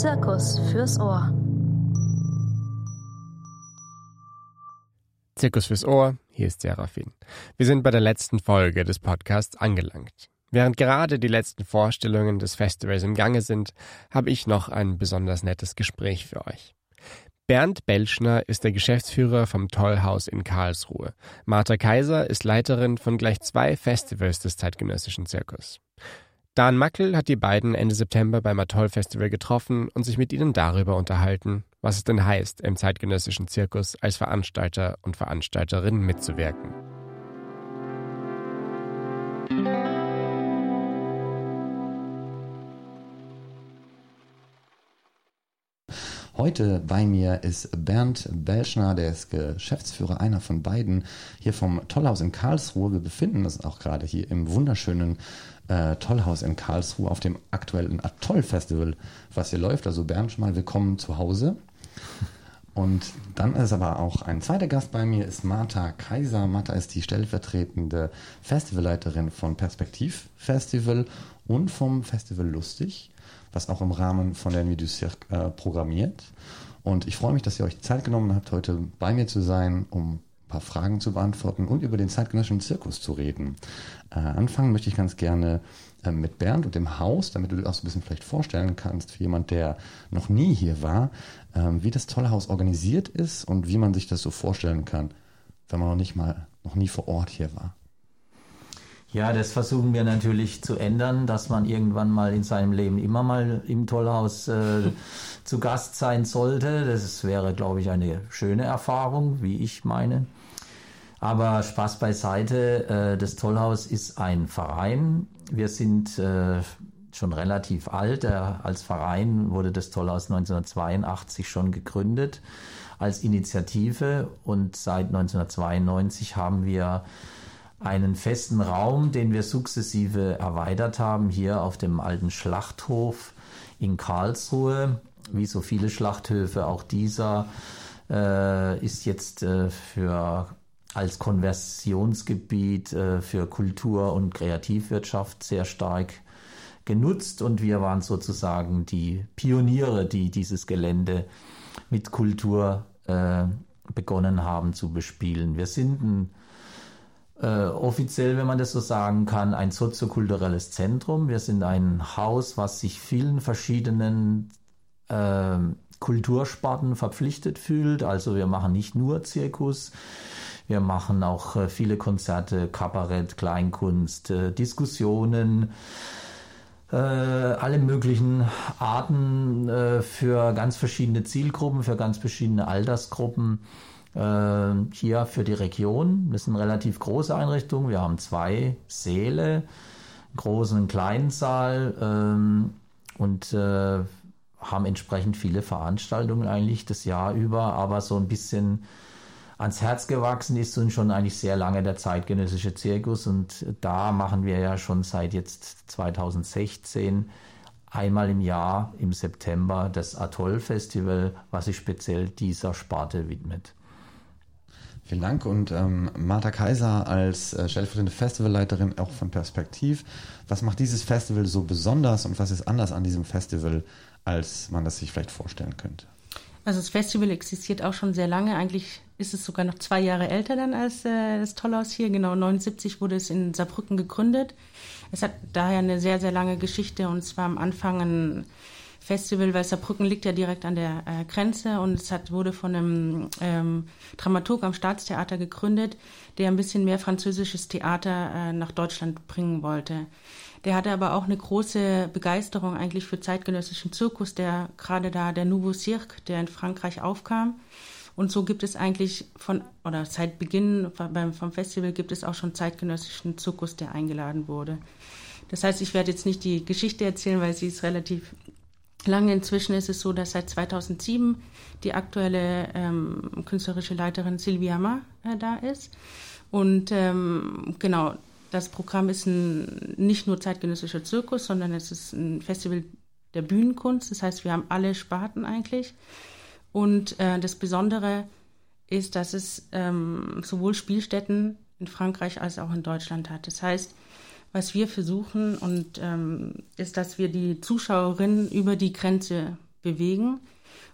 Zirkus fürs Ohr. Zirkus fürs Ohr, hier ist Serafin. Wir sind bei der letzten Folge des Podcasts angelangt. Während gerade die letzten Vorstellungen des Festivals im Gange sind, habe ich noch ein besonders nettes Gespräch für euch. Bernd Belschner ist der Geschäftsführer vom Tollhaus in Karlsruhe. Martha Kaiser ist Leiterin von gleich zwei Festivals des zeitgenössischen Zirkus. Dan Mackel hat die beiden Ende September beim Atoll Festival getroffen und sich mit ihnen darüber unterhalten, was es denn heißt, im zeitgenössischen Zirkus als Veranstalter und Veranstalterin mitzuwirken. Heute bei mir ist Bernd Belschner, der ist Geschäftsführer, einer von beiden, hier vom Tollhaus in Karlsruhe. Wir befinden uns auch gerade hier im wunderschönen äh, Tollhaus in Karlsruhe auf dem aktuellen Atoll-Festival, was hier läuft. Also Bernd, schon mal willkommen zu Hause. Und dann ist aber auch ein zweiter Gast bei mir, ist Martha Kaiser. Martha ist die stellvertretende Festivalleiterin von Perspektiv Festival und vom Festival Lustig, was auch im Rahmen von der Nuit du Cirque äh, programmiert. Und ich freue mich, dass ihr euch Zeit genommen habt, heute bei mir zu sein, um ein paar Fragen zu beantworten und über den zeitgenössischen Zirkus zu reden. Äh, anfangen möchte ich ganz gerne äh, mit Bernd und dem Haus, damit du dir auch so ein bisschen vielleicht vorstellen kannst, für jemand, der noch nie hier war, äh, wie das tolle Haus organisiert ist und wie man sich das so vorstellen kann, wenn man noch nicht mal, noch nie vor Ort hier war. Ja, das versuchen wir natürlich zu ändern, dass man irgendwann mal in seinem Leben immer mal im Tollhaus äh, zu Gast sein sollte. Das wäre, glaube ich, eine schöne Erfahrung, wie ich meine. Aber Spaß beiseite, äh, das Tollhaus ist ein Verein. Wir sind äh, schon relativ alt. Als Verein wurde das Tollhaus 1982 schon gegründet als Initiative und seit 1992 haben wir einen festen Raum, den wir sukzessive erweitert haben, hier auf dem alten Schlachthof in Karlsruhe. Wie so viele Schlachthöfe, auch dieser äh, ist jetzt äh, für als Konversionsgebiet äh, für Kultur- und Kreativwirtschaft sehr stark genutzt und wir waren sozusagen die Pioniere, die dieses Gelände mit Kultur äh, begonnen haben zu bespielen. Wir sind ein, äh, offiziell, wenn man das so sagen kann, ein soziokulturelles Zentrum. Wir sind ein Haus, was sich vielen verschiedenen äh, Kultursparten verpflichtet fühlt. Also wir machen nicht nur Zirkus, wir machen auch äh, viele Konzerte, Kabarett, Kleinkunst, äh, Diskussionen, äh, alle möglichen Arten für ganz verschiedene Zielgruppen, für ganz verschiedene Altersgruppen hier für die Region. Das sind relativ große Einrichtungen. Wir haben zwei Säle, einen großen und kleinen Saal ähm, und haben entsprechend viele Veranstaltungen eigentlich das Jahr über, aber so ein bisschen ans Herz gewachsen ist uns schon eigentlich sehr lange der zeitgenössische Zirkus und da machen wir ja schon seit jetzt 2016 einmal im Jahr im September das Atoll Festival, was sich speziell dieser Sparte widmet. Vielen Dank und ähm, Martha Kaiser als äh, stellvertretende Festivalleiterin auch von Perspektiv. Was macht dieses Festival so besonders und was ist anders an diesem Festival, als man das sich vielleicht vorstellen könnte? Also das Festival existiert auch schon sehr lange. Eigentlich ist es sogar noch zwei Jahre älter dann als äh, das Tollhaus hier. Genau 79 wurde es in Saarbrücken gegründet. Es hat daher eine sehr, sehr lange Geschichte und es war am Anfang ein Festival, weil Saarbrücken liegt ja direkt an der äh, Grenze und es hat, wurde von einem ähm, Dramaturg am Staatstheater gegründet, der ein bisschen mehr französisches Theater äh, nach Deutschland bringen wollte. Der hatte aber auch eine große Begeisterung eigentlich für zeitgenössischen Zirkus, der gerade da der Nouveau Cirque, der in Frankreich aufkam. Und so gibt es eigentlich von, oder seit Beginn vom Festival gibt es auch schon zeitgenössischen Zirkus, der eingeladen wurde. Das heißt, ich werde jetzt nicht die Geschichte erzählen, weil sie ist relativ lange. Inzwischen ist es so, dass seit 2007 die aktuelle ähm, künstlerische Leiterin Silvia Ma äh, da ist. Und ähm, genau, das Programm ist ein, nicht nur zeitgenössischer Zirkus, sondern es ist ein Festival der Bühnenkunst. Das heißt, wir haben alle Sparten eigentlich. Und äh, das Besondere ist, dass es ähm, sowohl Spielstätten in Frankreich als auch in Deutschland hat. Das heißt, was wir versuchen und ähm, ist, dass wir die Zuschauerinnen über die Grenze bewegen.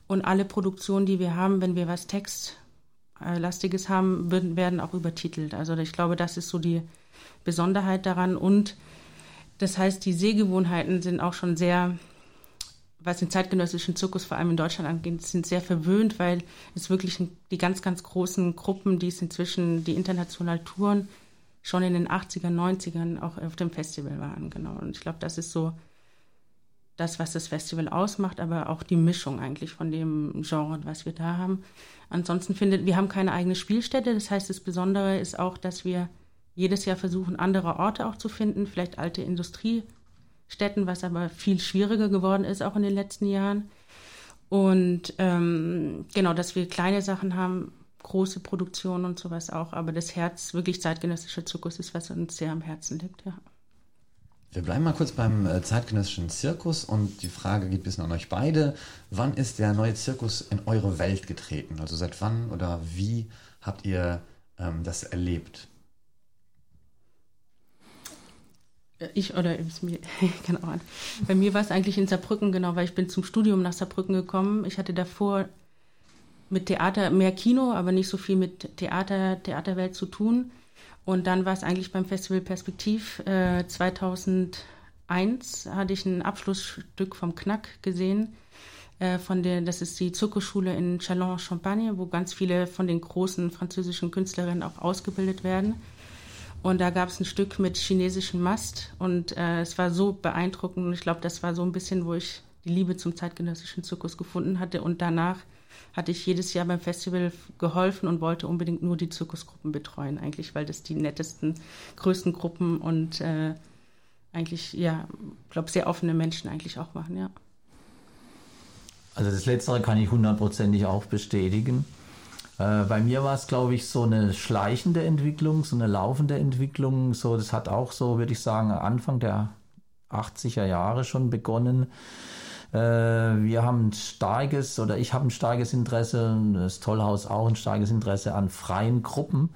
Und alle Produktionen, die wir haben, wenn wir was Textlastiges haben, werden auch übertitelt. Also ich glaube, das ist so die Besonderheit daran. Und das heißt, die Sehgewohnheiten sind auch schon sehr, was den zeitgenössischen Zirkus vor allem in Deutschland angeht, sind sehr verwöhnt, weil es wirklich die ganz, ganz großen Gruppen, die es inzwischen, die international touren, schon in den 80er, 90ern auch auf dem Festival waren. Genau. Und ich glaube, das ist so das, was das Festival ausmacht, aber auch die Mischung eigentlich von dem Genre, was wir da haben. Ansonsten findet, wir haben keine eigene Spielstätte. Das heißt, das Besondere ist auch, dass wir jedes Jahr versuchen, andere Orte auch zu finden, vielleicht alte Industriestätten, was aber viel schwieriger geworden ist, auch in den letzten Jahren. Und ähm, genau, dass wir kleine Sachen haben, große Produktionen und sowas auch, aber das Herz, wirklich zeitgenössischer Zirkus ist, was uns sehr am Herzen liegt, ja. Wir bleiben mal kurz beim äh, zeitgenössischen Zirkus und die Frage geht bis an euch beide. Wann ist der neue Zirkus in eure Welt getreten? Also seit wann oder wie habt ihr ähm, das erlebt? Ich oder mir, genau. Bei mir war es eigentlich in Saarbrücken, genau, weil ich bin zum Studium nach Saarbrücken gekommen. Ich hatte davor mit Theater mehr Kino, aber nicht so viel mit Theater, Theaterwelt zu tun. Und dann war es eigentlich beim Festival Perspektiv äh, 2001 hatte ich ein Abschlussstück vom Knack gesehen. Äh, von der, das ist die Zirkusschule in Chalon-Champagne, wo ganz viele von den großen französischen Künstlerinnen auch ausgebildet werden. Und da gab es ein Stück mit chinesischem Mast und äh, es war so beeindruckend. Ich glaube, das war so ein bisschen, wo ich die Liebe zum zeitgenössischen Zirkus gefunden hatte. Und danach hatte ich jedes Jahr beim Festival geholfen und wollte unbedingt nur die Zirkusgruppen betreuen, eigentlich, weil das die nettesten, größten Gruppen und äh, eigentlich, ja, ich glaube, sehr offene Menschen eigentlich auch machen, ja. Also das Letztere kann ich hundertprozentig auch bestätigen. Äh, bei mir war es, glaube ich, so eine schleichende Entwicklung, so eine laufende Entwicklung. So, das hat auch so, würde ich sagen, Anfang der 80er Jahre schon begonnen. Äh, wir haben ein starkes oder ich habe ein starkes Interesse, das Tollhaus auch ein starkes Interesse an freien Gruppen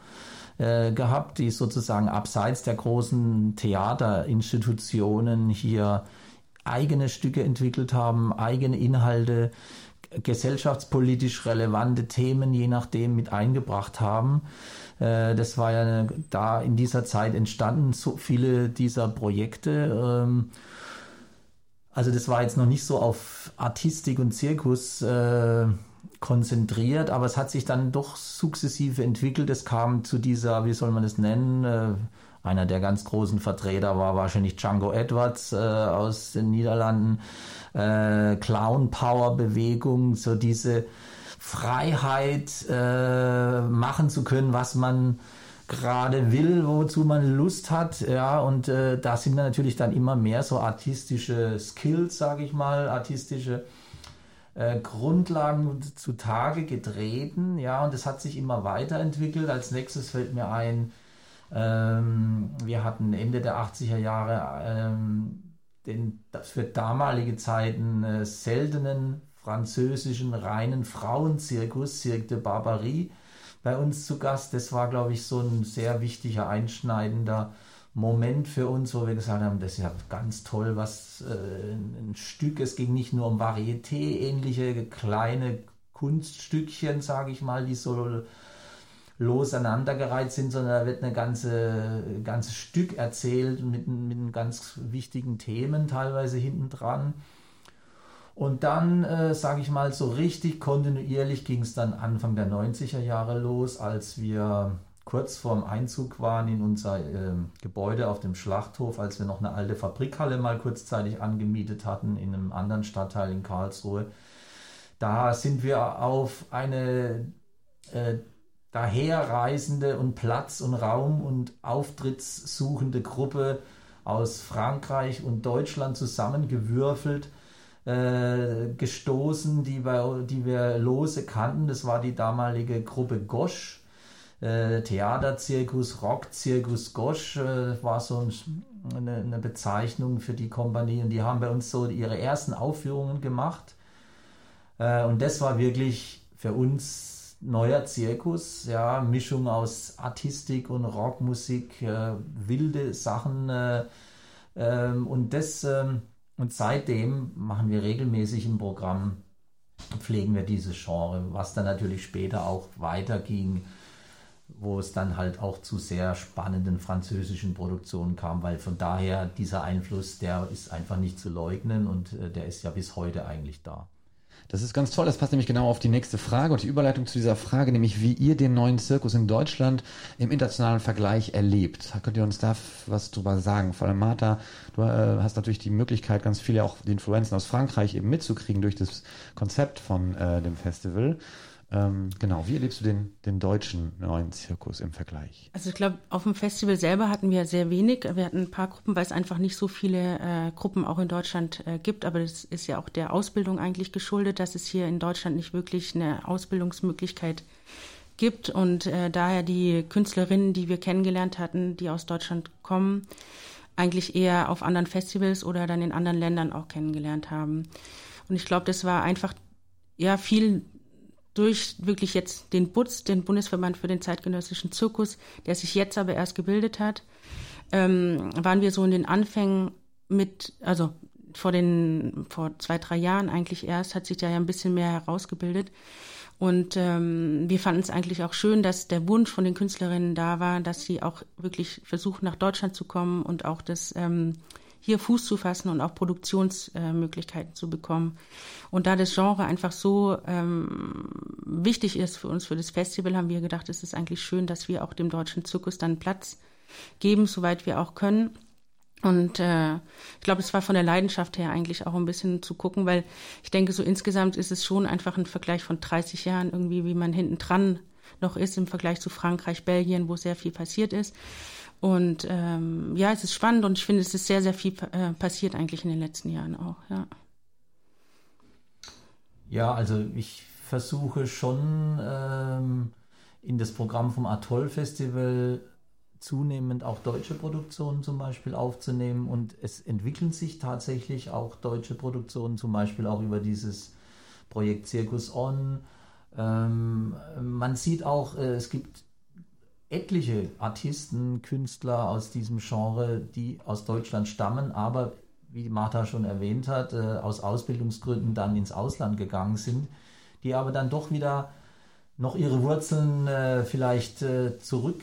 äh, gehabt, die sozusagen abseits der großen Theaterinstitutionen hier eigene Stücke entwickelt haben, eigene Inhalte, gesellschaftspolitisch relevante Themen je nachdem mit eingebracht haben. Äh, das war ja da in dieser Zeit entstanden, so viele dieser Projekte. Ähm, also das war jetzt noch nicht so auf Artistik und Zirkus äh, konzentriert, aber es hat sich dann doch sukzessive entwickelt. Es kam zu dieser, wie soll man das nennen, äh, einer der ganz großen Vertreter war wahrscheinlich Django Edwards äh, aus den Niederlanden, äh, Clown Power Bewegung, so diese Freiheit äh, machen zu können, was man gerade will, wozu man Lust hat, ja, und äh, da sind natürlich dann immer mehr so artistische Skills, sage ich mal, artistische äh, Grundlagen zutage getreten, ja, und es hat sich immer weiterentwickelt. Als nächstes fällt mir ein, ähm, wir hatten Ende der 80er Jahre ähm, den für damalige Zeiten äh, seltenen französischen reinen Frauenzirkus, Cirque de Barbarie, bei uns zu Gast. Das war, glaube ich, so ein sehr wichtiger, einschneidender Moment für uns, wo wir gesagt haben, das ist ja ganz toll, was äh, ein Stück, es ging nicht nur um Varieté, ähnliche kleine Kunststückchen, sage ich mal, die so los aneinandergereiht sind, sondern da wird eine ganze, ganzes Stück erzählt mit, mit ganz wichtigen Themen teilweise hinten dran. Und dann, äh, sage ich mal, so richtig kontinuierlich ging es dann Anfang der 90er Jahre los, als wir kurz vorm Einzug waren in unser äh, Gebäude auf dem Schlachthof, als wir noch eine alte Fabrikhalle mal kurzzeitig angemietet hatten in einem anderen Stadtteil in Karlsruhe. Da sind wir auf eine äh, daherreisende und Platz und Raum und auftrittssuchende Gruppe aus Frankreich und Deutschland zusammengewürfelt äh, gestoßen, die wir, die wir lose kannten. Das war die damalige Gruppe Gosch, äh, Theaterzirkus, Rockzirkus Gosch, äh, war so ein, eine, eine, Bezeichnung für die Kompanie. Und die haben bei uns so ihre ersten Aufführungen gemacht. Äh, und das war wirklich für uns neuer Zirkus, ja, Mischung aus Artistik und Rockmusik, wilde Sachen. Äh, ähm, und das ähm, Und seitdem machen wir regelmäßig im Programm, pflegen wir dieses Genre, was dann natürlich später auch weiterging, wo es dann halt auch zu sehr spannenden französischen Produktionen kam, weil von daher dieser Einfluss, der ist einfach nicht zu leugnen und äh, der ist ja bis heute eigentlich da. Das ist ganz toll, das passt nämlich genau auf die nächste Frage und die Überleitung zu dieser Frage, nämlich wie ihr den neuen Zirkus in Deutschland im internationalen Vergleich erlebt. Könnt ihr uns da was drüber sagen? Vor allem Martha, du äh, hast natürlich die Möglichkeit, ganz viele auch die Influenzen aus Frankreich eben mitzukriegen durch das Konzept von äh, dem Festival. Ähm, genau, wie erlebst du den, den deutschen neuen Zirkus im Vergleich? Also ich glaube, auf dem Festival selber hatten wir sehr wenig. Wir hatten ein paar Gruppen, weil es einfach nicht so viele äh, Gruppen auch in Deutschland äh, gibt. Aber das ist ja auch der Ausbildung eigentlich geschuldet, dass es hier in Deutschland nicht wirklich eine Ausbildungsmöglichkeit gibt. Und äh, daher die Künstlerinnen, die wir kennengelernt hatten, die aus Deutschland kommen, eigentlich eher auf anderen Festivals oder dann in anderen Ländern auch kennengelernt haben. Und ich glaube, das war einfach ja viel durch wirklich jetzt den BUTZ, den Bundesverband für den zeitgenössischen Zirkus, der sich jetzt aber erst gebildet hat, ähm, waren wir so in den Anfängen mit, also vor den, vor zwei, drei Jahren eigentlich erst, hat sich da ja ein bisschen mehr herausgebildet. Und ähm, wir fanden es eigentlich auch schön, dass der Wunsch von den Künstlerinnen da war, dass sie auch wirklich versuchen, nach Deutschland zu kommen und auch das ähm, hier Fuß zu fassen und auch Produktionsmöglichkeiten zu bekommen. Und da das Genre einfach so ähm, wichtig ist für uns, für das Festival, haben wir gedacht, es ist eigentlich schön, dass wir auch dem deutschen Zirkus dann Platz geben, soweit wir auch können. Und äh, ich glaube, es war von der Leidenschaft her eigentlich auch ein bisschen zu gucken, weil ich denke, so insgesamt ist es schon einfach ein Vergleich von 30 Jahren irgendwie, wie man hinten dran noch ist im Vergleich zu Frankreich, Belgien, wo sehr viel passiert ist. Und ähm, ja, es ist spannend und ich finde, es ist sehr, sehr viel äh, passiert eigentlich in den letzten Jahren auch, ja. Ja, also ich versuche schon ähm, in das Programm vom Atoll Festival zunehmend auch deutsche Produktionen zum Beispiel aufzunehmen und es entwickeln sich tatsächlich auch deutsche Produktionen, zum Beispiel auch über dieses Projekt Circus On. Ähm, man sieht auch, äh, es gibt etliche Artisten, Künstler aus diesem Genre, die aus Deutschland stammen, aber wie Martha schon erwähnt hat, äh, aus Ausbildungsgründen dann ins Ausland gegangen sind, die aber dann doch wieder noch ihre Wurzeln äh, vielleicht äh, zurück,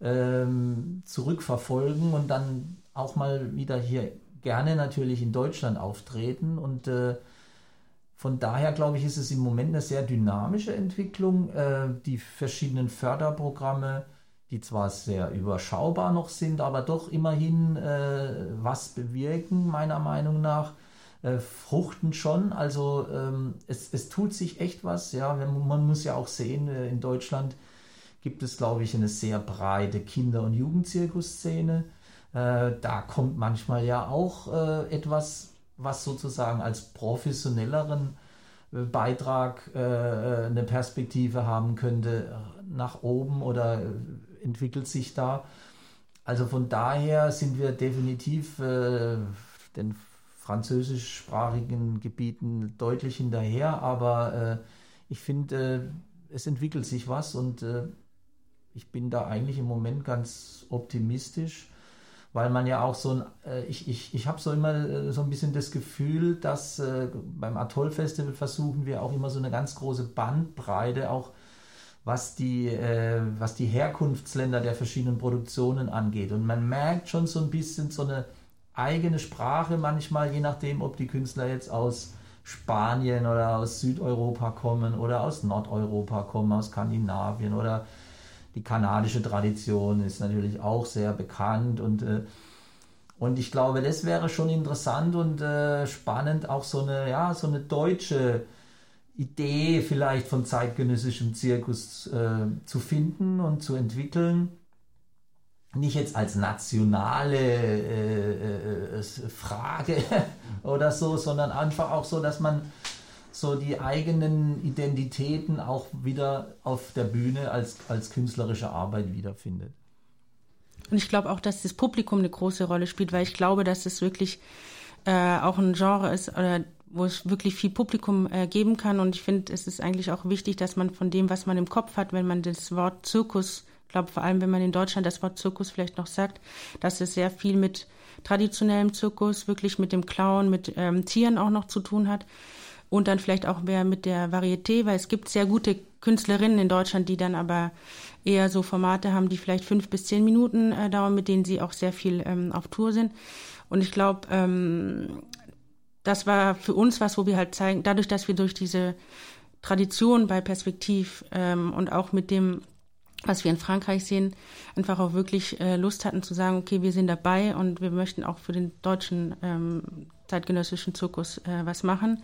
ähm, zurückverfolgen und dann auch mal wieder hier gerne natürlich in Deutschland auftreten und äh, von daher glaube ich, ist es im Moment eine sehr dynamische Entwicklung. Äh, die verschiedenen Förderprogramme, die zwar sehr überschaubar noch sind, aber doch immerhin äh, was bewirken, meiner Meinung nach, äh, fruchten schon. Also ähm, es, es tut sich echt was. Ja, man muss ja auch sehen, in Deutschland gibt es, glaube ich, eine sehr breite Kinder- und Jugendzirkusszene. da kommt manchmal ja auch etwas was sozusagen als professionelleren äh, Beitrag äh, äh, eine Perspektive haben könnte nach oben oder entwickelt sich da. Also von daher sind wir definitiv äh, den französischsprachigen Gebieten deutlich hinterher, aber äh, ich finde, äh, es entwickelt sich was und ich bin da eigentlich im Moment ganz optimistisch weil man ja auch so ein, äh, ich, ich, ich habe so immer äh, so ein bisschen das Gefühl, dass äh, beim Atoll Festival versuchen wir auch immer so eine ganz große Bandbreite auch was die, äh, was die Herkunftsländer der verschiedenen Produktionen angeht. Und man merkt schon so ein bisschen so eine eigene Sprache manchmal, je nachdem, ob die Künstler jetzt aus Spanien oder aus Südeuropa kommen oder aus Nordeuropa kommen, aus Skandinavien oder die kanadische Tradition ist natürlich auch sehr bekannt und äh, und ich glaube, das wäre schon interessant und äh, spannend, auch so eine, ja, so eine deutsche Idee vielleicht von zeitgenössischem Zirkus äh, zu finden und zu entwickeln. Nicht jetzt als nationale äh, äh, Frage oder so, sondern einfach auch so, dass man so die eigenen Identitäten auch wieder auf der Bühne als, als künstlerische Arbeit wiederfindet. Und ich glaube auch, dass das Publikum eine große Rolle spielt, weil ich glaube, dass es wirklich äh, auch ein Genre ist, oder wo es wirklich viel Publikum äh, geben kann. Und ich finde, es ist eigentlich auch wichtig, dass man von dem, was man im Kopf hat, wenn man das Wort Zirkus glaube, vor allem, wenn man in Deutschland das Wort Zirkus vielleicht noch sagt, dass es sehr viel mit traditionellem Zirkus, wirklich mit dem Clown, mit ähm, Tieren auch noch zu tun hat. Und dann vielleicht auch mehr mit der Varieté, weil es gibt sehr gute Künstlerinnen in Deutschland, die dann aber eher so Formate haben, die vielleicht fünf bis zehn Minuten äh, dauern, mit denen sie auch sehr viel ähm, auf Tour sind. Und ich glaube, ähm, das war für uns was, wo wir halt zeigen, dadurch, dass wir durch diese Tradition bei Perspektiv ähm, und auch mit dem, was wir in Frankreich sehen, einfach auch wirklich äh, Lust hatten zu sagen, okay, wir sind dabei und wir möchten auch für den deutschen ähm, zeitgenössischen Zirkus äh, was machen.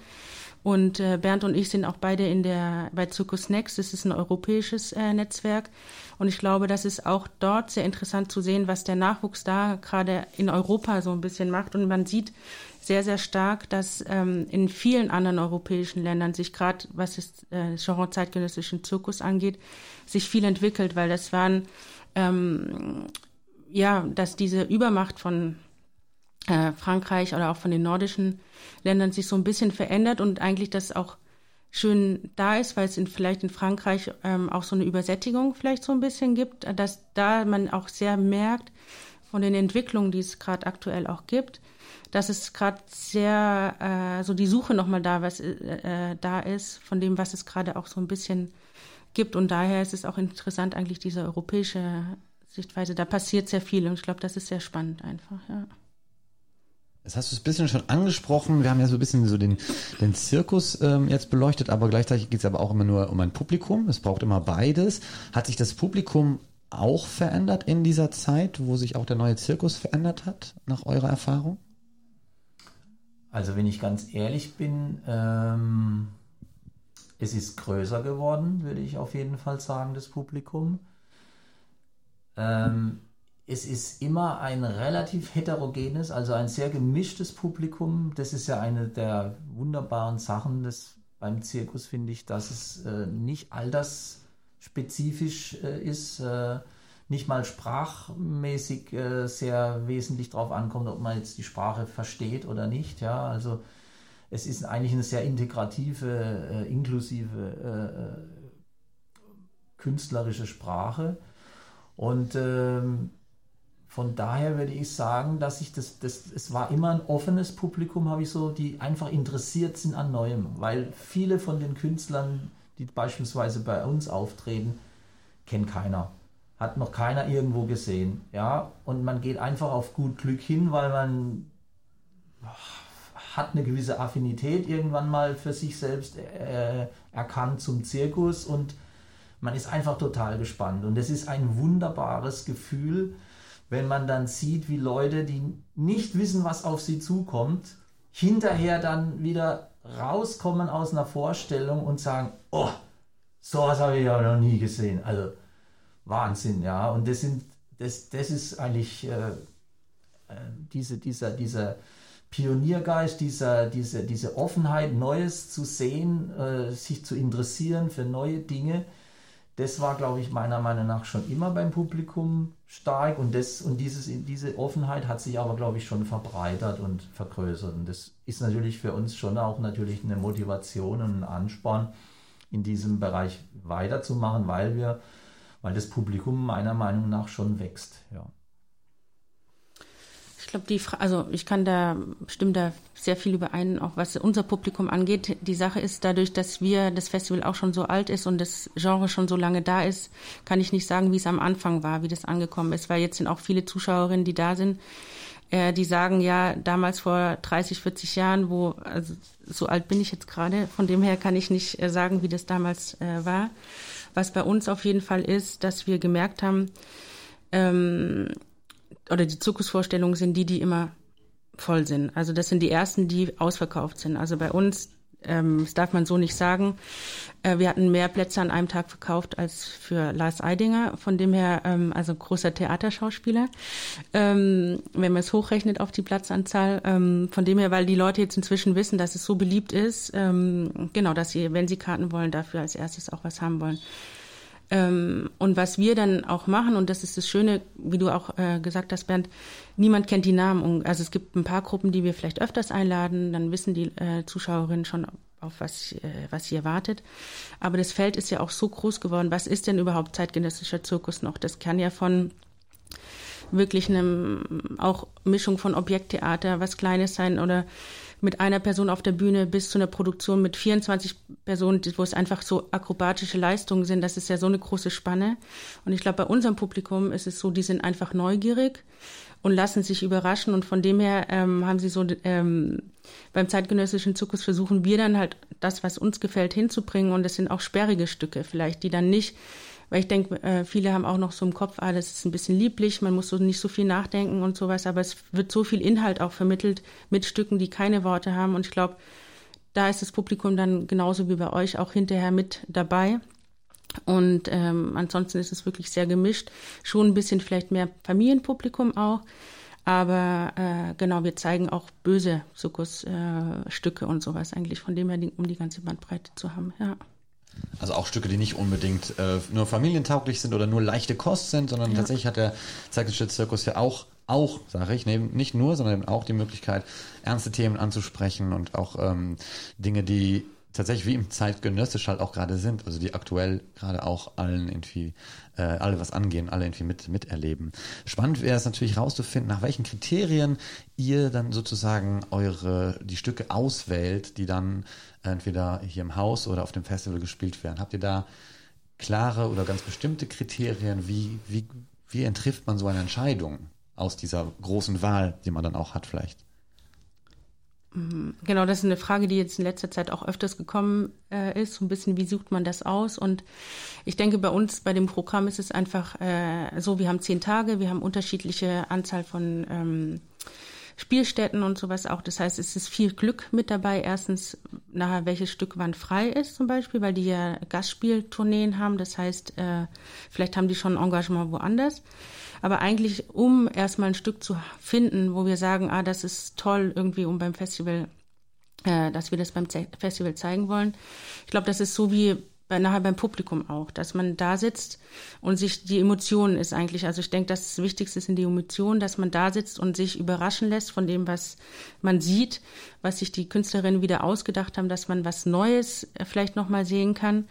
Und äh, Bernd und ich sind auch beide in der bei Zirkus Next. Das ist ein europäisches äh, Netzwerk. Und ich glaube, das ist auch dort sehr interessant zu sehen, was der Nachwuchs da gerade in Europa so ein bisschen macht. Und man sieht sehr, sehr stark, dass ähm, in vielen anderen europäischen Ländern sich gerade, was das äh, Genre zeitgenössischen Zirkus angeht, sich viel entwickelt, weil das waren ähm, ja, dass diese Übermacht von äh, Frankreich oder auch von den nordischen Ländern sich so ein bisschen verändert und eigentlich das auch schön da ist, weil es in, vielleicht in Frankreich ähm, auch so eine Übersättigung vielleicht so ein bisschen gibt, dass da man auch sehr merkt von den Entwicklungen, die es gerade aktuell auch gibt, dass es gerade sehr äh, so die Suche nochmal da was äh, da ist von dem, was es gerade auch so ein bisschen gibt und daher ist es auch interessant eigentlich diese europäische Sichtweise. Da passiert sehr viel und ich glaube, das ist sehr spannend einfach. Ja. Das hast du ein bisschen schon angesprochen. Wir haben ja so ein bisschen so den, den Zirkus ähm, jetzt beleuchtet, aber gleichzeitig geht es aber auch immer nur um ein Publikum. Es braucht immer beides. Hat sich das Publikum auch verändert in dieser Zeit, wo sich auch der neue Zirkus verändert hat, nach eurer Erfahrung? Also wenn ich ganz ehrlich bin, ähm, es ist größer geworden, würde ich auf jeden Fall sagen, das Publikum. Ähm, es ist immer ein relativ heterogenes, also ein sehr gemischtes Publikum. Das ist ja eine der wunderbaren Sachen des, beim Zirkus, finde ich, dass es äh, nicht altersspezifisch äh, ist, äh, nicht mal sprachmäßig äh, sehr wesentlich darauf ankommt, ob man jetzt die Sprache versteht oder nicht. Ja, also es ist eigentlich eine sehr integrative, äh, inklusive äh, künstlerische Sprache. Und ähm, von daher würde ich sagen, dass ich das, das, es war immer ein offenes Publikum, habe ich so, die einfach interessiert sind an Neuem, weil viele von den Künstlern, die beispielsweise bei uns auftreten, kennt keiner. Hat noch keiner irgendwo gesehen, ja, und man geht einfach auf gut Glück hin, weil man hat eine gewisse Affinität irgendwann mal für sich selbst äh, erkannt zum Zirkus und man ist einfach total gespannt. Und es ist ein wunderbares Gefühl, wenn man dann sieht, wie Leute, die nicht wissen, was auf sie zukommt, hinterher dann wieder rauskommen aus einer Vorstellung und sagen, oh, sowas habe ich ja noch nie gesehen. Also Wahnsinn, ja. Und das sind, das, das ist eigentlich äh, äh diese, dieser, dieser Pioniergeist, dieser, diese, diese Offenheit, Neues zu sehen, äh, sich zu interessieren für neue Dinge das war, glaube ich, meiner Meinung nach schon immer beim Publikum stark und, das, und dieses, diese Offenheit hat sich aber, glaube ich, schon verbreitert und vergrößert. Und das ist natürlich für uns schon auch natürlich eine Motivation und ein Ansporn, in diesem Bereich weiterzumachen, weil wir, weil das Publikum meiner Meinung nach schon wächst. Ja. Glaube, die, Fra also ich kann da, stimme da sehr viel überein, auch was unser Publikum angeht. Die Sache ist dadurch, dass wir, das Festival auch schon so alt ist und das Genre schon so lange da ist, kann ich nicht sagen, wie es am Anfang war, wie das angekommen ist, weil jetzt sind auch viele Zuschauerinnen, die da sind, äh, die sagen ja, damals vor 30, 40 Jahren, wo, also so alt bin ich jetzt gerade, von dem her kann ich nicht äh, sagen, wie das damals äh, war. Was bei uns auf jeden Fall ist, dass wir gemerkt haben, ähm, oder die Zirkusvorstellungen sind die, die immer voll sind. Also das sind die ersten, die ausverkauft sind. Also bei uns, ähm, das darf man so nicht sagen, äh, wir hatten mehr Plätze an einem Tag verkauft als für Lars Eidinger. Von dem her, ähm, also großer Theaterschauspieler, ähm, wenn man es hochrechnet auf die Platzanzahl. Ähm, von dem her, weil die Leute jetzt inzwischen wissen, dass es so beliebt ist, ähm, genau, dass sie, wenn sie Karten wollen, dafür als erstes auch was haben wollen. Ähm, und was wir dann auch machen, und das ist das Schöne, wie du auch äh, gesagt hast, Bernd, niemand kennt die Namen. Also es gibt ein paar Gruppen, die wir vielleicht öfters einladen, dann wissen die äh, Zuschauerinnen schon, auf was, äh, was sie erwartet. Aber das Feld ist ja auch so groß geworden. Was ist denn überhaupt zeitgenössischer Zirkus noch? Das kann ja von wirklich einem auch Mischung von Objekttheater, was Kleines sein oder mit einer Person auf der Bühne bis zu einer Produktion mit 24 Personen, wo es einfach so akrobatische Leistungen sind. Das ist ja so eine große Spanne. Und ich glaube, bei unserem Publikum ist es so, die sind einfach neugierig und lassen sich überraschen. Und von dem her ähm, haben sie so ähm, beim zeitgenössischen Zirkus versuchen wir dann halt das, was uns gefällt, hinzubringen. Und es sind auch sperrige Stücke vielleicht, die dann nicht weil ich denke, äh, viele haben auch noch so im Kopf, ah, das ist ein bisschen lieblich, man muss so nicht so viel nachdenken und sowas, aber es wird so viel Inhalt auch vermittelt mit Stücken, die keine Worte haben. Und ich glaube, da ist das Publikum dann genauso wie bei euch auch hinterher mit dabei. Und ähm, ansonsten ist es wirklich sehr gemischt. Schon ein bisschen vielleicht mehr Familienpublikum auch. Aber äh, genau, wir zeigen auch böse Zirkusstücke äh, und sowas eigentlich, von dem her, um die ganze Bandbreite zu haben, ja. Also auch Stücke, die nicht unbedingt äh, nur familientauglich sind oder nur leichte Kost sind, sondern ja. tatsächlich hat der Zeitgeschichte Zirkus ja auch, auch, sage ich, neben, nicht nur, sondern auch die Möglichkeit, ernste Themen anzusprechen und auch ähm, Dinge, die tatsächlich wie im zeitgenössisch halt auch gerade sind, also die aktuell gerade auch allen irgendwie, äh, alle was angehen, alle irgendwie mit, miterleben. Spannend wäre es natürlich rauszufinden, nach welchen Kriterien ihr dann sozusagen eure, die Stücke auswählt, die dann entweder hier im Haus oder auf dem Festival gespielt werden. Habt ihr da klare oder ganz bestimmte Kriterien, wie, wie, wie entrifft man so eine Entscheidung aus dieser großen Wahl, die man dann auch hat vielleicht? Genau, das ist eine Frage, die jetzt in letzter Zeit auch öfters gekommen äh, ist. So ein bisschen, wie sucht man das aus? Und ich denke, bei uns, bei dem Programm ist es einfach äh, so, wir haben zehn Tage, wir haben unterschiedliche Anzahl von ähm, Spielstätten und sowas auch. Das heißt, es ist viel Glück mit dabei. Erstens, nachher welches Stück wann frei ist zum Beispiel, weil die ja Gastspieltourneen haben. Das heißt, äh, vielleicht haben die schon ein Engagement woanders. Aber eigentlich, um erstmal ein Stück zu finden, wo wir sagen, ah, das ist toll irgendwie, um beim Festival, äh, dass wir das beim Festival zeigen wollen. Ich glaube, das ist so wie nachher beim Publikum auch, dass man da sitzt und sich die Emotionen ist eigentlich, also ich denke, das Wichtigste sind die Emotionen, dass man da sitzt und sich überraschen lässt von dem, was man sieht, was sich die Künstlerinnen wieder ausgedacht haben, dass man was Neues vielleicht nochmal sehen kann.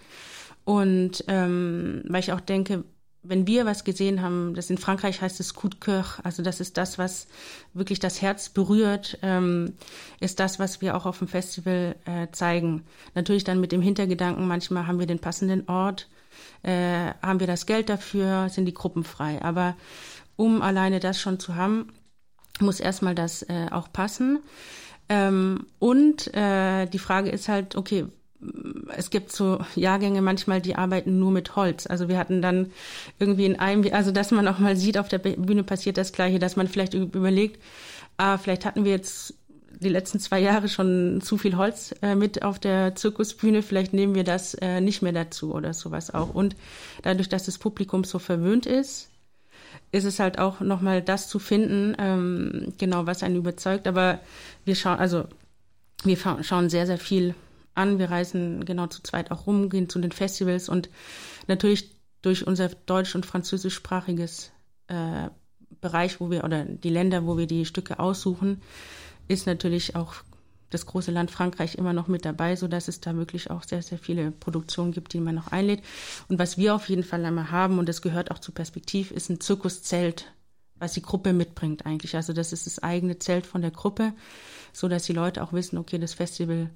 Und ähm, weil ich auch denke, wenn wir was gesehen haben, das in Frankreich heißt es coup de coeur, also das ist das, was wirklich das Herz berührt, ähm, ist das, was wir auch auf dem Festival äh, zeigen. Natürlich dann mit dem Hintergedanken, manchmal haben wir den passenden Ort, äh, haben wir das Geld dafür, sind die Gruppen frei. Aber um alleine das schon zu haben, muss erstmal das äh, auch passen. Ähm, und äh, die Frage ist halt, okay, es gibt so Jahrgänge manchmal, die arbeiten nur mit Holz. Also wir hatten dann irgendwie in einem, also dass man auch mal sieht, auf der Bühne passiert das Gleiche, dass man vielleicht überlegt, ah, vielleicht hatten wir jetzt die letzten zwei Jahre schon zu viel Holz äh, mit auf der Zirkusbühne, vielleicht nehmen wir das äh, nicht mehr dazu oder sowas auch. Und dadurch, dass das Publikum so verwöhnt ist, ist es halt auch nochmal das zu finden, ähm, genau, was einen überzeugt. Aber wir schauen, also wir schauen sehr, sehr viel an. Wir reisen genau zu zweit auch rum, gehen zu den Festivals und natürlich durch unser deutsch- und französischsprachiges äh, Bereich, wo wir oder die Länder, wo wir die Stücke aussuchen, ist natürlich auch das große Land Frankreich immer noch mit dabei, so dass es da wirklich auch sehr, sehr viele Produktionen gibt, die man noch einlädt. Und was wir auf jeden Fall einmal haben, und das gehört auch zu Perspektiv, ist ein Zirkuszelt, was die Gruppe mitbringt eigentlich. Also das ist das eigene Zelt von der Gruppe, so dass die Leute auch wissen, okay, das Festival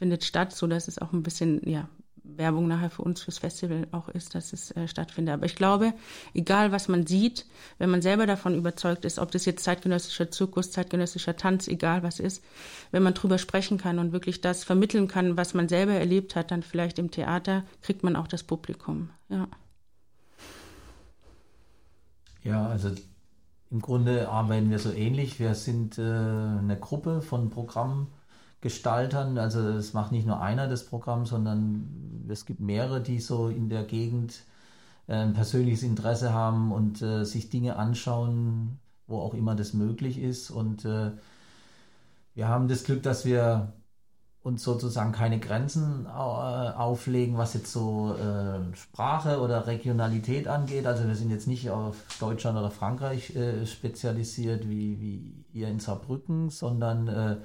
findet statt, so dass es auch ein bisschen ja, Werbung nachher für uns fürs Festival auch ist, dass es äh, stattfindet. Aber ich glaube, egal was man sieht, wenn man selber davon überzeugt ist, ob das jetzt zeitgenössischer Zirkus, zeitgenössischer Tanz, egal was ist, wenn man drüber sprechen kann und wirklich das vermitteln kann, was man selber erlebt hat, dann vielleicht im Theater, kriegt man auch das Publikum. Ja. Ja, also im Grunde arbeiten wir so ähnlich. Wir sind äh, eine Gruppe von Programmen Gestaltern. Also es macht nicht nur einer das Programm, sondern es gibt mehrere, die so in der Gegend äh, ein persönliches Interesse haben und äh, sich Dinge anschauen, wo auch immer das möglich ist. Und äh, wir haben das Glück, dass wir uns sozusagen keine Grenzen äh, auflegen, was jetzt so äh, Sprache oder Regionalität angeht. Also wir sind jetzt nicht auf Deutschland oder Frankreich äh, spezialisiert wie, wie ihr in Saarbrücken, sondern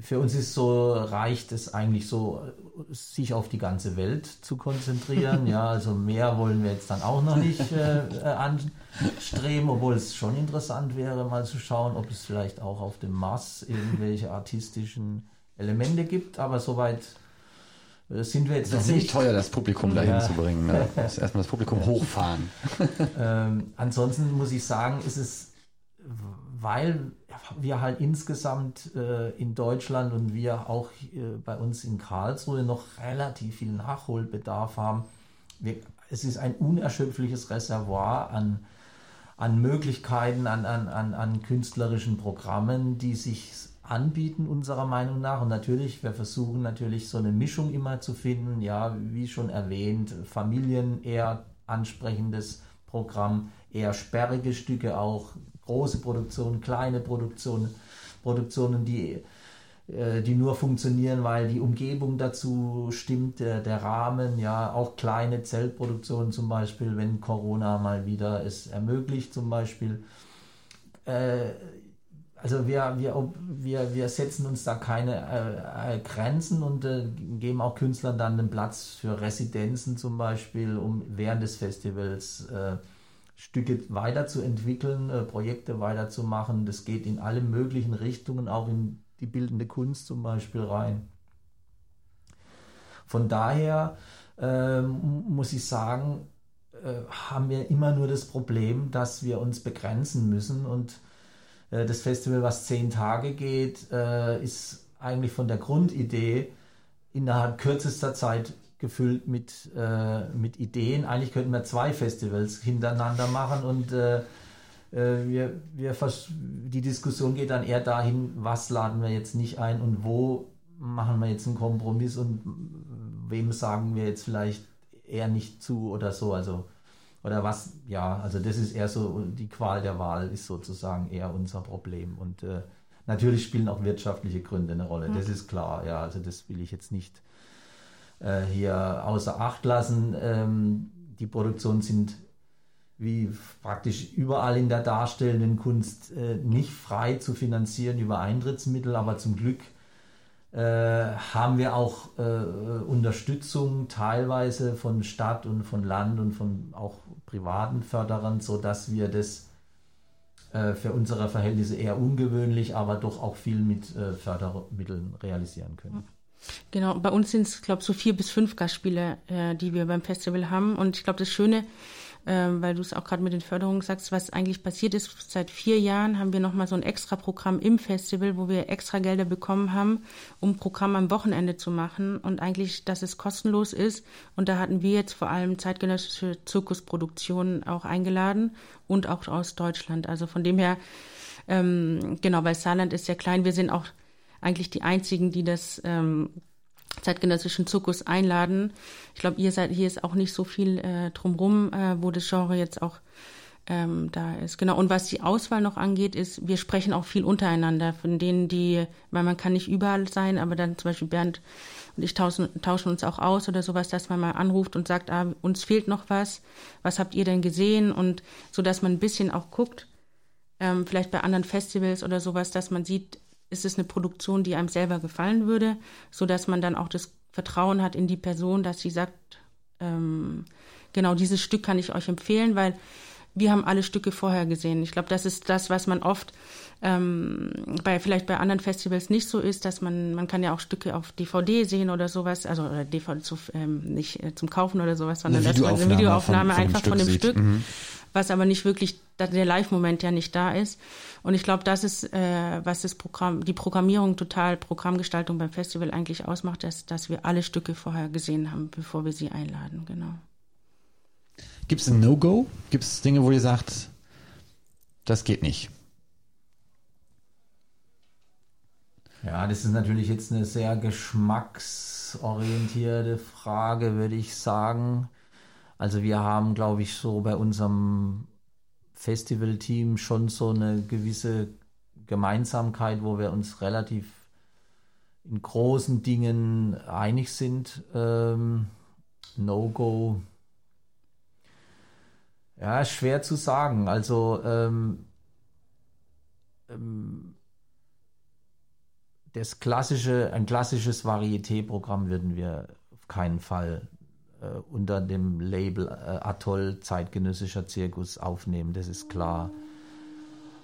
für uns ist so, reicht es eigentlich so, sich auf die ganze Welt zu konzentrieren. ja, also mehr wollen wir jetzt dann auch noch nicht äh, anstreben, obwohl es schon interessant wäre, mal zu schauen, ob es vielleicht auch auf dem Mars irgendwelche artistischen Elemente gibt, aber soweit äh, sind wir jetzt das ist ziemlich teuer, das Publikum dahin ja. zu bringen. Ne? Erstmal das Publikum hochfahren. ähm, ansonsten muss ich sagen, ist es, weil wir halt insgesamt äh, in Deutschland und wir auch äh, bei uns in Karlsruhe noch relativ viel Nachholbedarf haben. Wir, es ist ein unerschöpfliches Reservoir an, an Möglichkeiten, an, an, an, an künstlerischen Programmen, die sich anbieten, unserer Meinung nach. Und natürlich, wir versuchen natürlich so eine Mischung immer zu finden. Ja, wie schon erwähnt, Familien eher ansprechendes Programm, eher sperrige Stücke auch, große Produktionen, kleine Produktionen, Produktionen, die, äh, die nur funktionieren, weil die Umgebung dazu stimmt, der, der Rahmen, ja, auch kleine Zeltproduktionen zum Beispiel, wenn Corona mal wieder es ermöglicht, zum Beispiel. Äh, also wir, wir, wir, wir setzen uns da keine äh, Grenzen und geben auch Künstlern dann den Platz für Residenzen zum Beispiel, um während des Festivals äh, Stücke weiterzuentwickeln, äh, Projekte weiterzumachen. Das geht in alle möglichen Richtungen, auch in die bildende Kunst zum Beispiel rein. Von daher ähm, muss ich sagen, äh, haben wir immer nur das Problem, dass wir uns begrenzen müssen und äh, das Festival, was zehn Tage geht, äh, ist eigentlich von der Grundidee innerhalb kürzester Zeit gefüllt mit, äh, mit Ideen. Eigentlich könnten wir zwei Festivals hintereinander machen und äh, äh wir, wir die Diskussion geht dann eher dahin, was laden wir jetzt nicht ein und wo machen wir jetzt einen Kompromiss und wem sagen wir jetzt vielleicht eher nicht zu oder so. Also oder was, ja, also das ist eher so, die Qual der Wahl ist sozusagen eher unser Problem. Und äh, natürlich spielen auch wirtschaftliche Gründe eine Rolle, mhm. das ist klar, ja, also das will ich jetzt nicht hier außer Acht lassen. Ähm, die Produktionen sind wie praktisch überall in der darstellenden Kunst äh, nicht frei zu finanzieren über Eintrittsmittel, aber zum Glück äh, haben wir auch äh, Unterstützung teilweise von Stadt und von Land und von auch privaten Förderern, sodass wir das äh, für unsere Verhältnisse eher ungewöhnlich, aber doch auch viel mit äh, Fördermitteln realisieren können. Genau, bei uns sind es, glaube ich, so vier bis fünf Gastspiele, äh, die wir beim Festival haben. Und ich glaube, das Schöne ähm, weil du es auch gerade mit den Förderungen sagst, was eigentlich passiert ist. Seit vier Jahren haben wir nochmal so ein extra Programm im Festival, wo wir extra Gelder bekommen haben, um Programm am Wochenende zu machen und eigentlich, dass es kostenlos ist. Und da hatten wir jetzt vor allem zeitgenössische Zirkusproduktionen auch eingeladen und auch aus Deutschland. Also von dem her, ähm, genau, weil Saarland ist sehr klein. Wir sind auch eigentlich die einzigen, die das ähm, zeitgenössischen Zirkus einladen. Ich glaube, ihr seid hier ist auch nicht so viel äh, drumrum, äh, wo das Genre jetzt auch ähm, da ist. Genau. Und was die Auswahl noch angeht, ist, wir sprechen auch viel untereinander von denen, die, weil man kann nicht überall sein, aber dann zum Beispiel Bernd und ich tauschen, tauschen uns auch aus oder sowas, dass man mal anruft und sagt, ah, uns fehlt noch was, was habt ihr denn gesehen? Und so, dass man ein bisschen auch guckt, ähm, vielleicht bei anderen Festivals oder sowas, dass man sieht, ist es eine Produktion, die einem selber gefallen würde, so dass man dann auch das Vertrauen hat in die Person, dass sie sagt, ähm, genau dieses Stück kann ich euch empfehlen, weil wir haben alle Stücke vorher gesehen. Ich glaube, das ist das, was man oft ähm, bei vielleicht bei anderen Festivals nicht so ist, dass man man kann ja auch Stücke auf DVD sehen oder sowas, also oder DVD zu, ähm, nicht äh, zum Kaufen oder sowas, sondern eine dass man eine Videoaufnahme von, von einfach von dem sieht. Stück, Mhm. was aber nicht wirklich der Live-Moment ja nicht da ist. Und ich glaube, das ist, äh, was das Programm, die Programmierung total, Programmgestaltung beim Festival eigentlich ausmacht, dass, dass wir alle Stücke vorher gesehen haben, bevor wir sie einladen, genau. Gibt es ein No-Go? Gibt es Dinge, wo ihr sagt, das geht nicht? Ja, das ist natürlich jetzt eine sehr geschmacksorientierte Frage, würde ich sagen. Also wir haben, glaube ich, so bei unserem Festivalteam schon so eine gewisse Gemeinsamkeit, wo wir uns relativ in großen Dingen einig sind. Ähm, No-Go. Ja, schwer zu sagen. Also ähm, ähm, das klassische, ein klassisches Varieté-Programm würden wir auf keinen Fall äh, unter dem Label äh, Atoll zeitgenössischer Zirkus aufnehmen, das ist klar.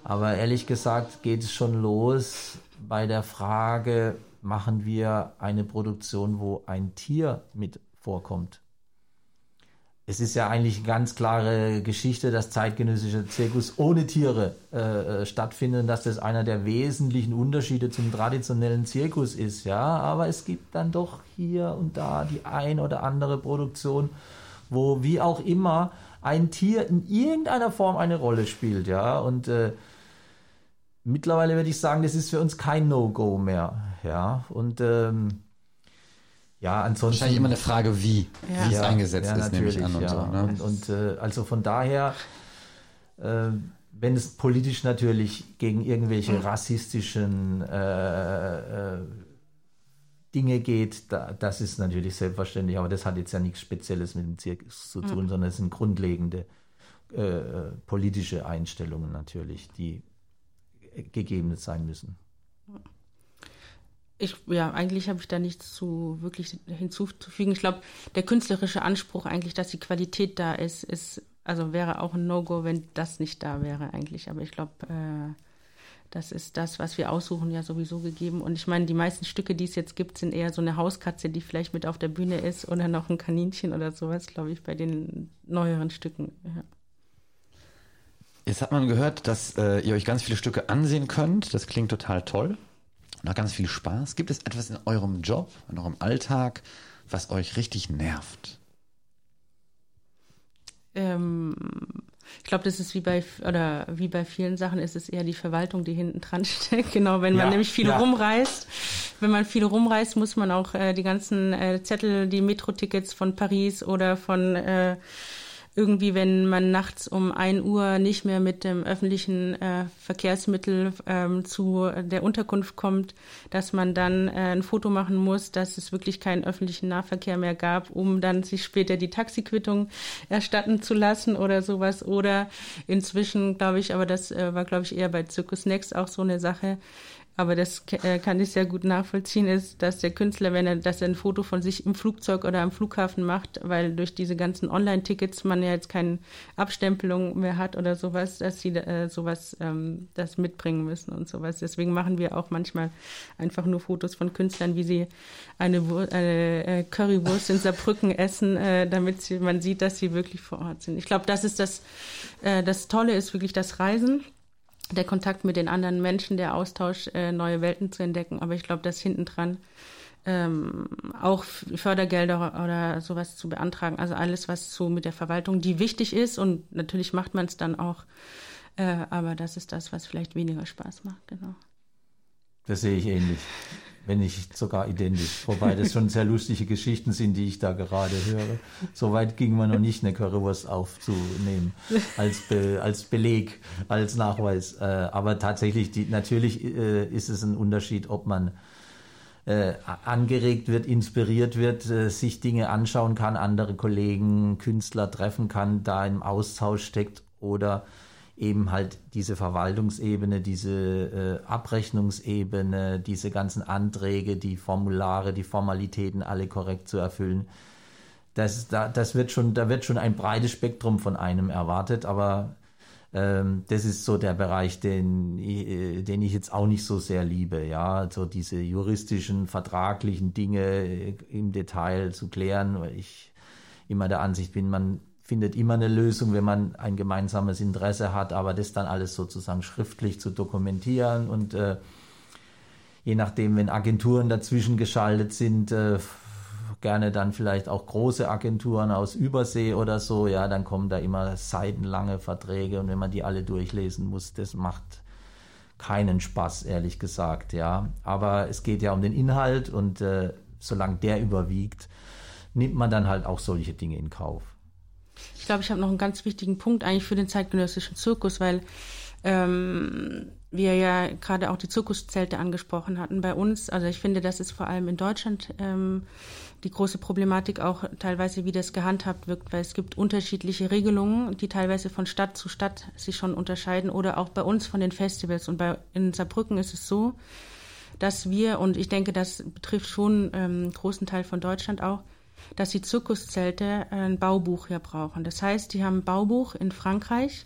Aber ehrlich gesagt geht es schon los bei der Frage, machen wir eine Produktion, wo ein Tier mit vorkommt? Es ist ja eigentlich eine ganz klare Geschichte, dass zeitgenössischer Zirkus ohne Tiere äh, äh, stattfindet, dass das einer der wesentlichen Unterschiede zum traditionellen Zirkus ist, ja. Aber es gibt dann doch hier und da die ein oder andere Produktion, wo wie auch immer ein Tier in irgendeiner Form eine Rolle spielt, ja. Und äh, mittlerweile würde ich sagen, das ist für uns kein No-Go mehr, ja. Und ähm, ja, ansonsten. Wahrscheinlich immer eine Frage, wie, ja. wie es eingesetzt ja, ist, nehme ich an. Und, ja. so, ne? und, und äh, also von daher, äh, wenn es politisch natürlich gegen irgendwelche mhm. rassistischen äh, äh, Dinge geht, da, das ist natürlich selbstverständlich, aber das hat jetzt ja nichts Spezielles mit dem Zirkus zu tun, mhm. sondern es sind grundlegende äh, politische Einstellungen natürlich, die gegeben sein müssen. Ich, ja, eigentlich habe ich da nichts zu wirklich hinzuzufügen. Ich glaube, der künstlerische Anspruch eigentlich, dass die Qualität da ist, ist, also wäre auch ein No-Go, wenn das nicht da wäre eigentlich. Aber ich glaube, äh, das ist das, was wir aussuchen, ja sowieso gegeben. Und ich meine, die meisten Stücke, die es jetzt gibt, sind eher so eine Hauskatze, die vielleicht mit auf der Bühne ist oder noch ein Kaninchen oder sowas, glaube ich, bei den neueren Stücken. Ja. Jetzt hat man gehört, dass äh, ihr euch ganz viele Stücke ansehen könnt. Das klingt total toll und hat ganz viel Spaß. Gibt es etwas in eurem Job, in eurem Alltag, was euch richtig nervt? Ähm, ich glaube, das ist wie bei oder wie bei vielen Sachen ist es eher die Verwaltung, die hinten dran steckt. Genau, wenn man ja, nämlich viel ja. rumreist, wenn man viel rumreist, muss man auch äh, die ganzen äh, Zettel, die Metro-Tickets von Paris oder von äh, irgendwie, wenn man nachts um ein Uhr nicht mehr mit dem öffentlichen äh, Verkehrsmittel ähm, zu der Unterkunft kommt, dass man dann äh, ein Foto machen muss, dass es wirklich keinen öffentlichen Nahverkehr mehr gab, um dann sich später die Taxiquittung erstatten zu lassen oder sowas. Oder inzwischen, glaube ich, aber das äh, war, glaube ich, eher bei Circus Next auch so eine Sache, aber das äh, kann ich sehr gut nachvollziehen, ist, dass der Künstler, wenn er, dass er ein Foto von sich im Flugzeug oder am Flughafen macht, weil durch diese ganzen Online-Tickets man ja jetzt keine Abstempelung mehr hat oder sowas, dass sie äh, sowas ähm, das mitbringen müssen und sowas. Deswegen machen wir auch manchmal einfach nur Fotos von Künstlern, wie sie eine, eine äh, Currywurst in Saarbrücken essen, äh, damit sie, man sieht, dass sie wirklich vor Ort sind. Ich glaube, das ist das, äh, das Tolle ist wirklich das Reisen der Kontakt mit den anderen Menschen, der Austausch, äh, neue Welten zu entdecken. Aber ich glaube, dass hinten dran ähm, auch Fördergelder oder sowas zu beantragen. Also alles, was so mit der Verwaltung, die wichtig ist und natürlich macht man es dann auch. Äh, aber das ist das, was vielleicht weniger Spaß macht, genau. Das sehe ich ähnlich wenn nicht sogar identisch. Wobei das schon sehr lustige Geschichten sind, die ich da gerade höre. Soweit ging man noch nicht, eine Currywurst aufzunehmen als, Be als Beleg, als Nachweis. Äh, aber tatsächlich, die, natürlich äh, ist es ein Unterschied, ob man äh, angeregt wird, inspiriert wird, äh, sich Dinge anschauen kann, andere Kollegen, Künstler treffen kann, da im Austausch steckt oder eben halt diese Verwaltungsebene, diese äh, Abrechnungsebene, diese ganzen Anträge, die Formulare, die Formalitäten alle korrekt zu erfüllen. Das, da, das wird schon, da wird schon ein breites Spektrum von einem erwartet, aber ähm, das ist so der Bereich, den, äh, den ich jetzt auch nicht so sehr liebe, ja, so diese juristischen, vertraglichen Dinge im Detail zu klären, weil ich immer der Ansicht bin, man findet immer eine Lösung, wenn man ein gemeinsames Interesse hat, aber das dann alles sozusagen schriftlich zu dokumentieren und äh, je nachdem, wenn Agenturen dazwischen geschaltet sind, äh, gerne dann vielleicht auch große Agenturen aus Übersee oder so, ja, dann kommen da immer seitenlange Verträge und wenn man die alle durchlesen muss, das macht keinen Spaß, ehrlich gesagt, ja. Aber es geht ja um den Inhalt und äh, solange der überwiegt, nimmt man dann halt auch solche Dinge in Kauf. Ich glaube, ich habe noch einen ganz wichtigen Punkt eigentlich für den zeitgenössischen Zirkus, weil ähm, wir ja gerade auch die Zirkuszelte angesprochen hatten bei uns. Also ich finde, das ist vor allem in Deutschland ähm, die große Problematik auch teilweise, wie das gehandhabt wird, weil es gibt unterschiedliche Regelungen, die teilweise von Stadt zu Stadt sich schon unterscheiden oder auch bei uns von den Festivals. Und bei in Saarbrücken ist es so, dass wir, und ich denke, das betrifft schon ähm, einen großen Teil von Deutschland auch, dass die Zirkuszelte ein Baubuch hier brauchen. Das heißt, die haben ein Baubuch in Frankreich.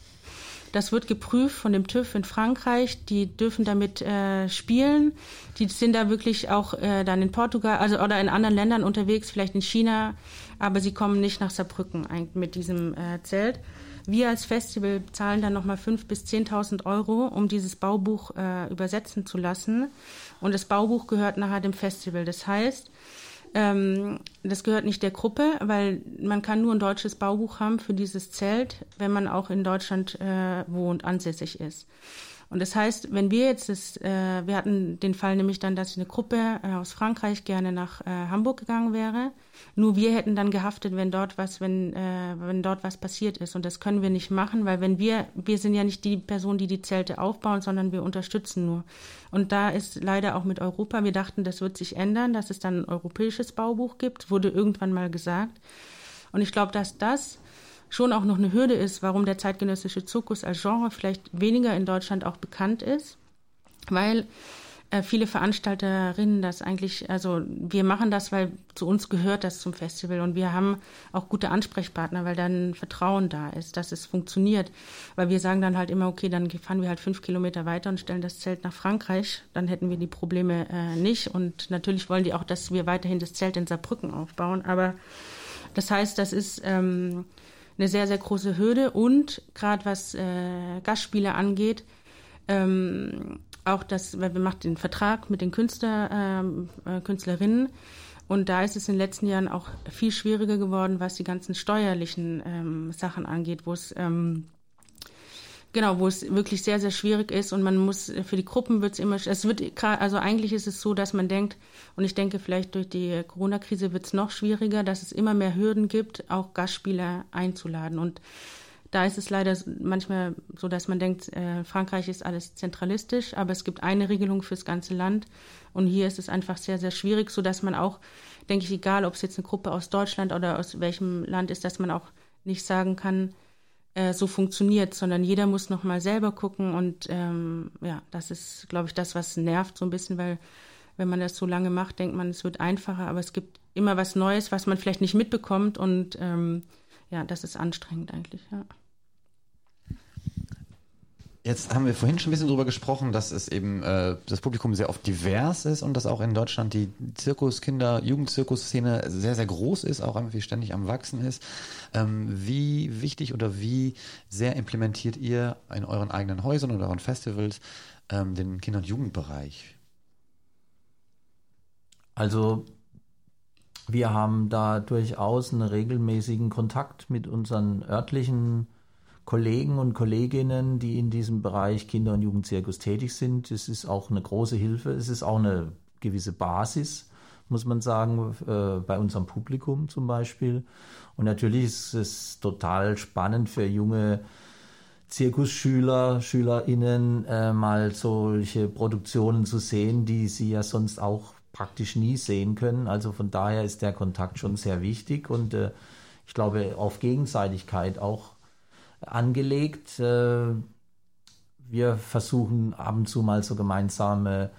Das wird geprüft von dem TÜV in Frankreich. Die dürfen damit äh, spielen. Die sind da wirklich auch äh, dann in Portugal, also oder in anderen Ländern unterwegs, vielleicht in China, aber sie kommen nicht nach Saarbrücken mit diesem äh, Zelt. Wir als Festival zahlen dann nochmal 5.000 bis 10.000 Euro, um dieses Baubuch äh, übersetzen zu lassen. Und das Baubuch gehört nachher dem Festival. Das heißt, ähm, das gehört nicht der Gruppe, weil man kann nur ein deutsches Baubuch haben für dieses Zelt, wenn man auch in Deutschland äh, wohnt, ansässig ist. Und das heißt, wenn wir jetzt das, äh, wir hatten den Fall nämlich dann, dass eine Gruppe äh, aus Frankreich gerne nach äh, Hamburg gegangen wäre. Nur wir hätten dann gehaftet, wenn dort was, wenn, äh, wenn dort was passiert ist. Und das können wir nicht machen, weil wenn wir, wir sind ja nicht die Person, die die Zelte aufbauen, sondern wir unterstützen nur. Und da ist leider auch mit Europa, wir dachten, das wird sich ändern, dass es dann ein europäisches Baubuch gibt, wurde irgendwann mal gesagt. Und ich glaube, dass das schon auch noch eine Hürde ist, warum der zeitgenössische Zirkus als Genre vielleicht weniger in Deutschland auch bekannt ist, weil äh, viele Veranstalterinnen das eigentlich, also wir machen das, weil zu uns gehört das zum Festival und wir haben auch gute Ansprechpartner, weil dann Vertrauen da ist, dass es funktioniert. Weil wir sagen dann halt immer, okay, dann fahren wir halt fünf Kilometer weiter und stellen das Zelt nach Frankreich, dann hätten wir die Probleme äh, nicht. Und natürlich wollen die auch, dass wir weiterhin das Zelt in Saarbrücken aufbauen, aber das heißt, das ist ähm, eine sehr, sehr große Hürde. Und gerade was äh, Gastspiele angeht, ähm, auch das, weil wir machen den Vertrag mit den Künstler, ähm, äh, Künstlerinnen. Und da ist es in den letzten Jahren auch viel schwieriger geworden, was die ganzen steuerlichen ähm, Sachen angeht, wo es ähm, Genau, wo es wirklich sehr, sehr schwierig ist. Und man muss, für die Gruppen wird es immer, es wird, also eigentlich ist es so, dass man denkt, und ich denke vielleicht durch die Corona-Krise wird es noch schwieriger, dass es immer mehr Hürden gibt, auch Gastspieler einzuladen. Und da ist es leider manchmal so, dass man denkt, äh, Frankreich ist alles zentralistisch, aber es gibt eine Regelung fürs ganze Land. Und hier ist es einfach sehr, sehr schwierig, so dass man auch, denke ich, egal, ob es jetzt eine Gruppe aus Deutschland oder aus welchem Land ist, dass man auch nicht sagen kann, äh, so funktioniert, sondern jeder muss noch mal selber gucken und ähm, ja, das ist, glaube ich, das, was nervt so ein bisschen, weil wenn man das so lange macht, denkt man, es wird einfacher, aber es gibt immer was Neues, was man vielleicht nicht mitbekommt und ähm, ja, das ist anstrengend eigentlich, ja. Jetzt haben wir vorhin schon ein bisschen drüber gesprochen, dass es eben äh, das Publikum sehr oft divers ist und dass auch in Deutschland die Zirkus, Kinder, Jugendzirkusszene sehr, sehr groß ist, auch irgendwie ständig am Wachsen ist. Ähm, wie wichtig oder wie sehr implementiert ihr in euren eigenen Häusern oder euren Festivals ähm, den Kinder- und Jugendbereich? Also wir haben da durchaus einen regelmäßigen Kontakt mit unseren örtlichen Kollegen und Kolleginnen, die in diesem Bereich Kinder- und Jugendzirkus tätig sind. Es ist auch eine große Hilfe. Es ist auch eine gewisse Basis, muss man sagen, äh, bei unserem Publikum zum Beispiel. Und natürlich ist es total spannend für junge Zirkusschüler, SchülerInnen, äh, mal solche Produktionen zu sehen, die sie ja sonst auch praktisch nie sehen können. Also von daher ist der Kontakt schon sehr wichtig und äh, ich glaube auf Gegenseitigkeit auch angelegt. Äh, wir versuchen ab und zu mal so gemeinsame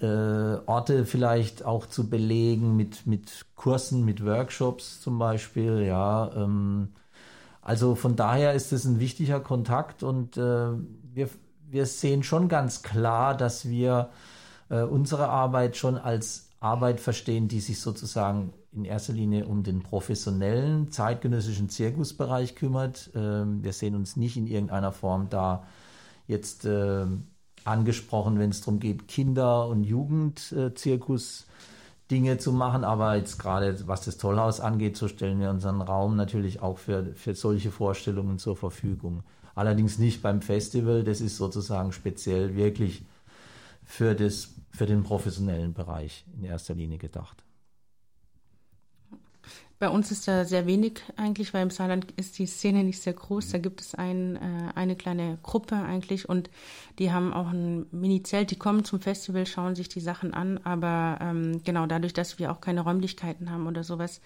äh, Orte vielleicht auch zu belegen mit, mit Kursen, mit Workshops zum Beispiel, ja. Ähm, also von daher ist es ein wichtiger Kontakt und äh, wir, wir sehen schon ganz klar, dass wir unsere Arbeit schon als Arbeit verstehen, die sich sozusagen in erster Linie um den professionellen zeitgenössischen Zirkusbereich kümmert. Ähm, wir sehen uns nicht in irgendeiner Form da jetzt äh, angesprochen, wenn es darum geht, Kinder- und Jugendzirkus Dinge zu machen, aber jetzt gerade was das Tollhaus angeht, so stellen wir unseren Raum natürlich auch für, für solche Vorstellungen zur Verfügung. Allerdings nicht beim Festival, das ist sozusagen speziell wirklich für, das, für den professionellen Bereich in erster Linie gedacht. Bei uns ist da sehr wenig eigentlich, weil im Saarland ist die Szene nicht sehr groß. Da gibt es ein, äh, eine kleine Gruppe eigentlich und die haben auch ein Mini-Zelt. Die kommen zum Festival, schauen sich die Sachen an, aber ähm, genau dadurch, dass wir auch keine Räumlichkeiten haben oder sowas,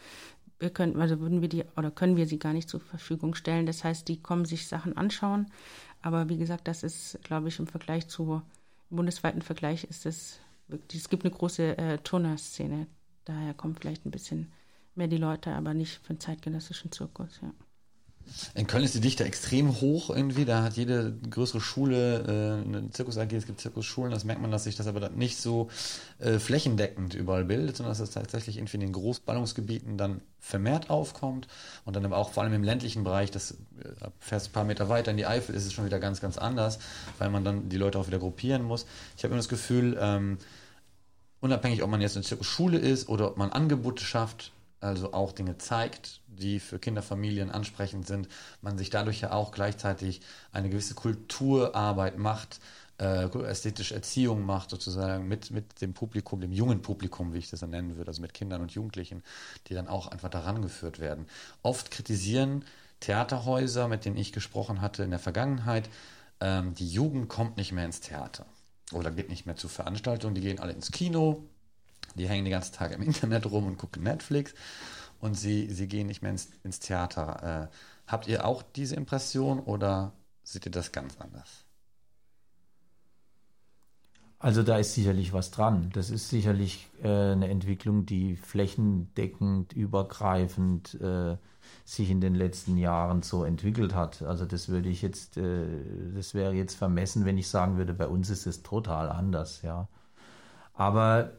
wir können, also würden wir die oder können wir sie gar nicht zur Verfügung stellen. Das heißt, die kommen sich Sachen anschauen. Aber wie gesagt, das ist, glaube ich, im Vergleich zu im bundesweiten Vergleich ist es es gibt eine große äh, Turnerszene. Daher kommen vielleicht ein bisschen mehr die Leute, aber nicht für den zeitgenössischen Zirkus, ja. In Köln ist die Dichte extrem hoch irgendwie. Da hat jede größere Schule äh, eine Zirkus AG, es gibt Zirkusschulen. Das merkt man, dass sich das aber nicht so äh, flächendeckend überall bildet, sondern dass es tatsächlich irgendwie in den Großballungsgebieten dann vermehrt aufkommt und dann aber auch vor allem im ländlichen Bereich, das äh, fährst ein paar Meter weiter in die Eifel, ist es schon wieder ganz, ganz anders, weil man dann die Leute auch wieder gruppieren muss. Ich habe immer das Gefühl, ähm, unabhängig, ob man jetzt eine Zirkusschule ist oder ob man Angebote schafft, also auch Dinge zeigt, die für Kinderfamilien ansprechend sind, man sich dadurch ja auch gleichzeitig eine gewisse Kulturarbeit macht, äh, ästhetische Erziehung macht, sozusagen mit, mit dem Publikum, dem jungen Publikum, wie ich das dann nennen würde, also mit Kindern und Jugendlichen, die dann auch einfach daran geführt werden. Oft kritisieren Theaterhäuser, mit denen ich gesprochen hatte in der Vergangenheit, ähm, die Jugend kommt nicht mehr ins Theater oder geht nicht mehr zu Veranstaltungen, die gehen alle ins Kino, die hängen die ganzen Tage im Internet rum und gucken Netflix und sie, sie gehen nicht mehr ins, ins Theater. Äh, habt ihr auch diese Impression oder seht ihr das ganz anders? Also da ist sicherlich was dran. Das ist sicherlich äh, eine Entwicklung, die flächendeckend, übergreifend äh, sich in den letzten Jahren so entwickelt hat. Also das würde ich jetzt, äh, das wäre jetzt vermessen, wenn ich sagen würde, bei uns ist es total anders, ja. Aber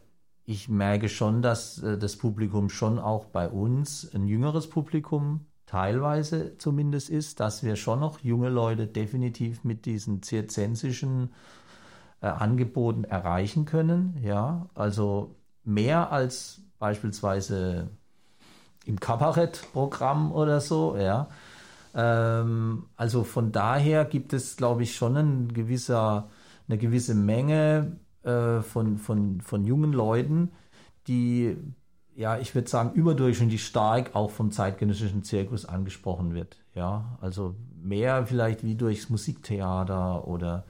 ich merke schon, dass äh, das Publikum schon auch bei uns ein jüngeres Publikum teilweise zumindest ist, dass wir schon noch junge Leute definitiv mit diesen zirzensischen äh, Angeboten erreichen können. Ja, also mehr als beispielsweise im Kabarettprogramm oder so. Ja, ähm, also von daher gibt es, glaube ich, schon ein gewisser, eine gewisse Menge äh, von, von, von jungen Leuten, die, ja, ich würde sagen, überdurchschnittlich stark auch vom zeitgenössischen Zirkus angesprochen wird. Ja, also mehr vielleicht wie durchs Musiktheater oder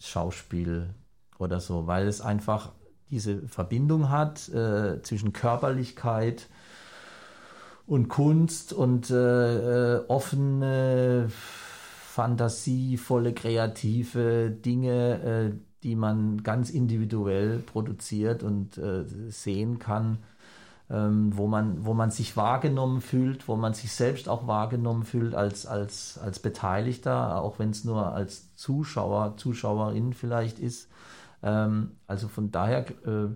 Schauspiel oder so, weil es einfach diese Verbindung hat äh, zwischen Körperlichkeit und Kunst und äh, äh offene, fantasievolle, kreative Dinge, äh, die man ganz individuell produziert und äh, sehen kann, ähm, wo, man, wo man sich wahrgenommen fühlt, wo man sich selbst auch wahrgenommen fühlt als, als, als Beteiligter, auch wenn es nur als Zuschauer, Zuschauerin vielleicht ist. Ähm, also von daher äh,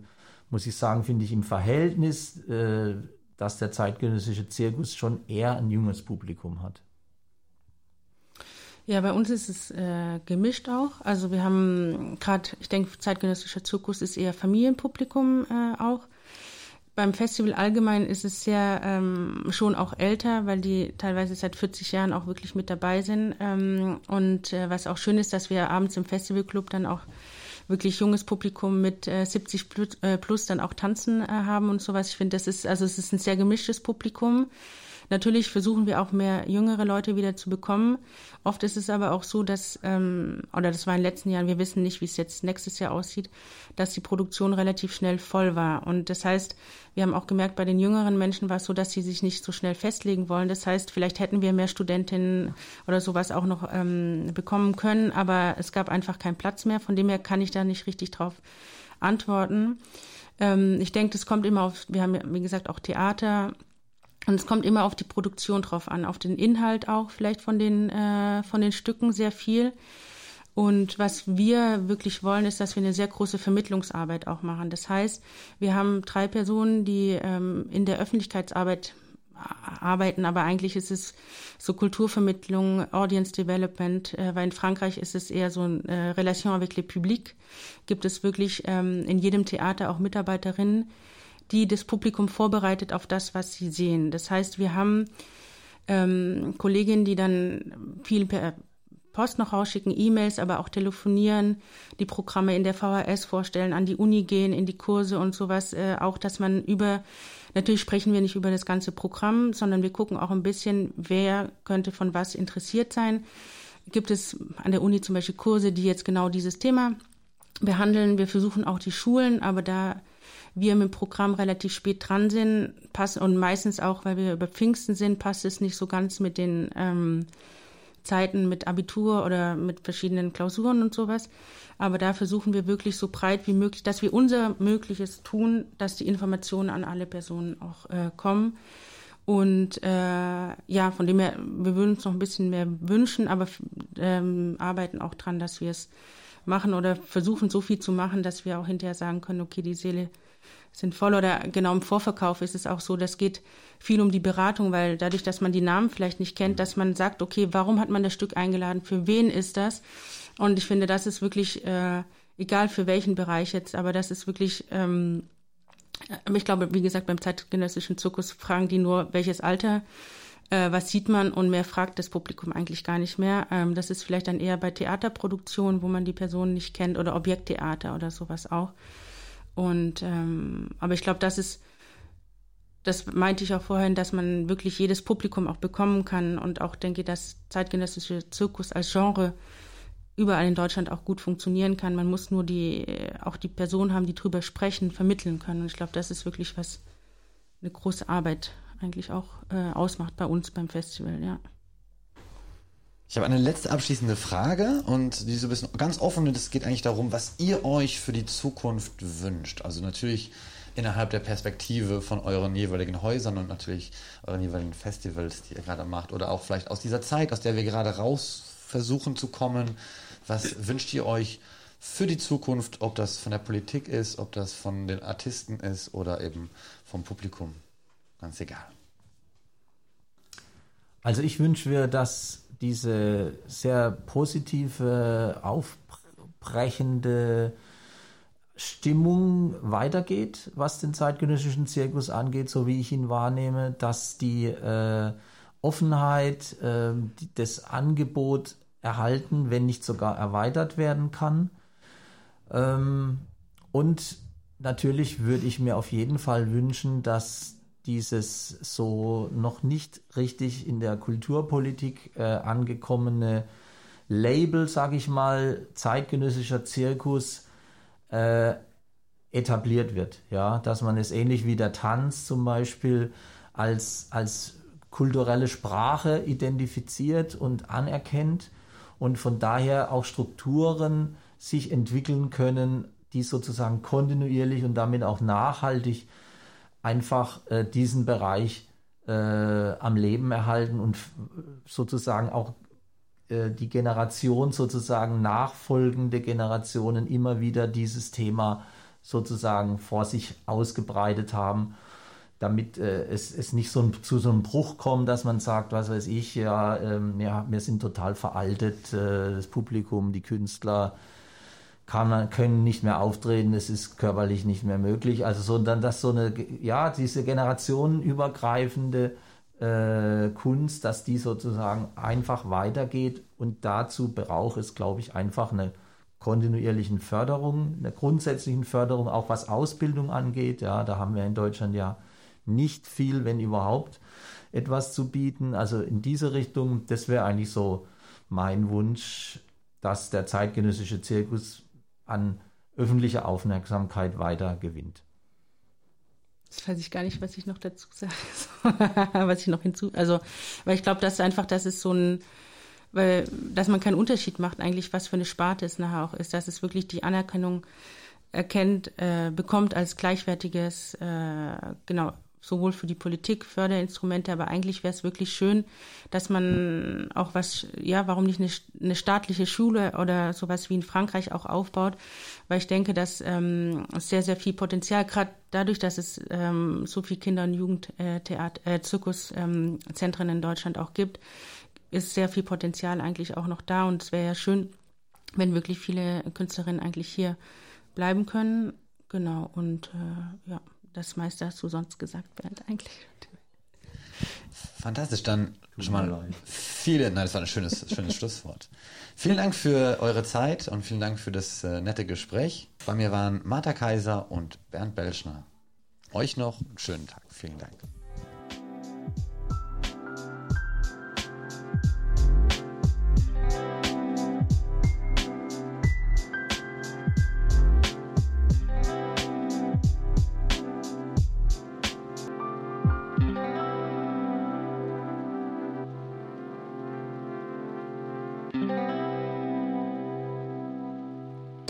muss ich sagen, finde ich im Verhältnis, äh, dass der zeitgenössische Zirkus schon eher ein junges Publikum hat. Ja, bei uns ist es äh, gemischt auch. Also wir haben gerade, ich denke, zeitgenössischer Zirkus ist eher Familienpublikum äh, auch. Beim Festival allgemein ist es sehr ähm, schon auch älter, weil die teilweise seit 40 Jahren auch wirklich mit dabei sind. Ähm, und äh, was auch schön ist, dass wir abends im Festivalclub dann auch wirklich junges Publikum mit äh, 70 plus, äh, plus dann auch tanzen äh, haben und sowas. Ich finde, das ist, also es ist ein sehr gemischtes Publikum. Natürlich versuchen wir auch mehr jüngere Leute wieder zu bekommen. Oft ist es aber auch so, dass, ähm, oder das war in den letzten Jahren, wir wissen nicht, wie es jetzt nächstes Jahr aussieht, dass die Produktion relativ schnell voll war. Und das heißt, wir haben auch gemerkt, bei den jüngeren Menschen war es so, dass sie sich nicht so schnell festlegen wollen. Das heißt, vielleicht hätten wir mehr Studentinnen oder sowas auch noch ähm, bekommen können, aber es gab einfach keinen Platz mehr. Von dem her kann ich da nicht richtig drauf antworten. Ähm, ich denke, das kommt immer auf, wir haben, wie gesagt, auch Theater, und es kommt immer auf die Produktion drauf an, auf den Inhalt auch vielleicht von den, äh, von den Stücken sehr viel. Und was wir wirklich wollen, ist, dass wir eine sehr große Vermittlungsarbeit auch machen. Das heißt, wir haben drei Personen, die ähm, in der Öffentlichkeitsarbeit arbeiten, aber eigentlich ist es so Kulturvermittlung, Audience Development, äh, weil in Frankreich ist es eher so ein äh, Relation avec le public. Gibt es wirklich ähm, in jedem Theater auch Mitarbeiterinnen, die das Publikum vorbereitet auf das, was sie sehen. Das heißt, wir haben ähm, Kolleginnen, die dann viel per Post noch rausschicken, E-Mails, aber auch telefonieren, die Programme in der VHS vorstellen, an die Uni gehen, in die Kurse und sowas. Äh, auch, dass man über, natürlich sprechen wir nicht über das ganze Programm, sondern wir gucken auch ein bisschen, wer könnte von was interessiert sein. Gibt es an der Uni zum Beispiel Kurse, die jetzt genau dieses Thema behandeln. Wir versuchen auch die Schulen, aber da wir dem Programm relativ spät dran sind, passen und meistens auch, weil wir über Pfingsten sind, passt es nicht so ganz mit den ähm, Zeiten mit Abitur oder mit verschiedenen Klausuren und sowas. Aber da versuchen wir wirklich so breit wie möglich, dass wir unser Mögliches tun, dass die Informationen an alle Personen auch äh, kommen. Und äh, ja, von dem her, wir würden uns noch ein bisschen mehr wünschen, aber ähm, arbeiten auch dran, dass wir es machen oder versuchen so viel zu machen, dass wir auch hinterher sagen können, okay, die Seele sind voll oder genau im Vorverkauf ist es auch so, das geht viel um die Beratung, weil dadurch, dass man die Namen vielleicht nicht kennt, dass man sagt, okay, warum hat man das Stück eingeladen, für wen ist das? Und ich finde, das ist wirklich, äh, egal für welchen Bereich jetzt, aber das ist wirklich, ähm, ich glaube, wie gesagt, beim zeitgenössischen Zirkus fragen die nur, welches Alter, äh, was sieht man und mehr fragt das Publikum eigentlich gar nicht mehr. Ähm, das ist vielleicht dann eher bei Theaterproduktionen, wo man die Personen nicht kennt oder Objekttheater oder sowas auch. Und ähm, aber ich glaube, das ist, das meinte ich auch vorhin, dass man wirklich jedes Publikum auch bekommen kann und auch denke, dass zeitgenössische Zirkus als Genre überall in Deutschland auch gut funktionieren kann. Man muss nur die auch die Personen haben, die drüber sprechen, vermitteln können. Und ich glaube, das ist wirklich was eine große Arbeit eigentlich auch äh, ausmacht bei uns beim Festival, ja. Ich habe eine letzte abschließende Frage und die ist ein bisschen ganz offen und es geht eigentlich darum, was ihr euch für die Zukunft wünscht. Also natürlich innerhalb der Perspektive von euren jeweiligen Häusern und natürlich euren jeweiligen Festivals, die ihr gerade macht oder auch vielleicht aus dieser Zeit, aus der wir gerade raus versuchen zu kommen. Was wünscht ihr euch für die Zukunft, ob das von der Politik ist, ob das von den Artisten ist oder eben vom Publikum? Ganz egal. Also ich wünsche mir, dass diese sehr positive, aufbrechende Stimmung weitergeht, was den zeitgenössischen Zirkus angeht, so wie ich ihn wahrnehme, dass die äh, Offenheit, äh, die, das Angebot erhalten, wenn nicht sogar erweitert werden kann. Ähm, und natürlich würde ich mir auf jeden Fall wünschen, dass dieses so noch nicht richtig in der Kulturpolitik äh, angekommene Label, sage ich mal, zeitgenössischer Zirkus äh, etabliert wird. Ja, dass man es ähnlich wie der Tanz zum Beispiel als, als kulturelle Sprache identifiziert und anerkennt und von daher auch Strukturen sich entwickeln können, die sozusagen kontinuierlich und damit auch nachhaltig einfach äh, diesen Bereich äh, am Leben erhalten und sozusagen auch äh, die Generation sozusagen nachfolgende Generationen immer wieder dieses Thema sozusagen vor sich ausgebreitet haben, damit äh, es, es nicht so ein, zu so einem Bruch kommt, dass man sagt, was weiß ich, ja, ähm, ja wir sind total veraltet, äh, das Publikum, die Künstler, kann, können nicht mehr auftreten, es ist körperlich nicht mehr möglich. Also so dann dass so eine, ja, diese generationenübergreifende äh, Kunst, dass die sozusagen einfach weitergeht und dazu braucht es, glaube ich, einfach eine kontinuierlichen Förderung, eine grundsätzlichen Förderung, auch was Ausbildung angeht. Ja, da haben wir in Deutschland ja nicht viel, wenn überhaupt, etwas zu bieten. Also in diese Richtung, das wäre eigentlich so mein Wunsch, dass der zeitgenössische Zirkus an öffentlicher Aufmerksamkeit weiter gewinnt. Das weiß ich gar nicht, was ich noch dazu sage, was ich noch hinzu, also, weil ich glaube, dass einfach, das ist so ein, weil, dass man keinen Unterschied macht eigentlich, was für eine Sparte es nachher auch ist, dass es wirklich die Anerkennung erkennt, äh, bekommt als gleichwertiges, äh, genau, sowohl für die Politik, Förderinstrumente, aber eigentlich wäre es wirklich schön, dass man auch was, ja, warum nicht eine, eine, staatliche Schule oder sowas wie in Frankreich auch aufbaut, weil ich denke, dass ähm, sehr, sehr viel Potenzial, gerade dadurch, dass es ähm, so viel Kinder- und Jugendtheater, äh, ähm, in Deutschland auch gibt, ist sehr viel Potenzial eigentlich auch noch da. Und es wäre ja schön, wenn wirklich viele Künstlerinnen eigentlich hier bleiben können. Genau, und äh, ja das meiste hast du sonst gesagt, Bernd, eigentlich. Fantastisch, dann schon mal viele, nein, das war ein schönes, schönes Schlusswort. Vielen Dank für eure Zeit und vielen Dank für das äh, nette Gespräch. Bei mir waren Martha Kaiser und Bernd Belschner. Euch noch einen schönen Tag. Vielen Dank.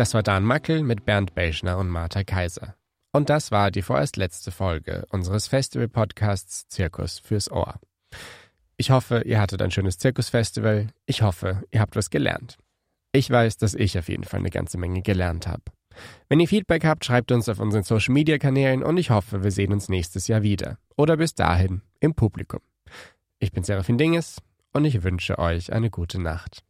Das war Dan Mackel mit Bernd Belschner und Martha Kaiser. Und das war die vorerst letzte Folge unseres Festival-Podcasts Zirkus fürs Ohr. Ich hoffe, ihr hattet ein schönes Zirkusfestival. Ich hoffe, ihr habt was gelernt. Ich weiß, dass ich auf jeden Fall eine ganze Menge gelernt habe. Wenn ihr Feedback habt, schreibt uns auf unseren Social-Media-Kanälen und ich hoffe, wir sehen uns nächstes Jahr wieder. Oder bis dahin im Publikum. Ich bin Serafin Dinges und ich wünsche euch eine gute Nacht.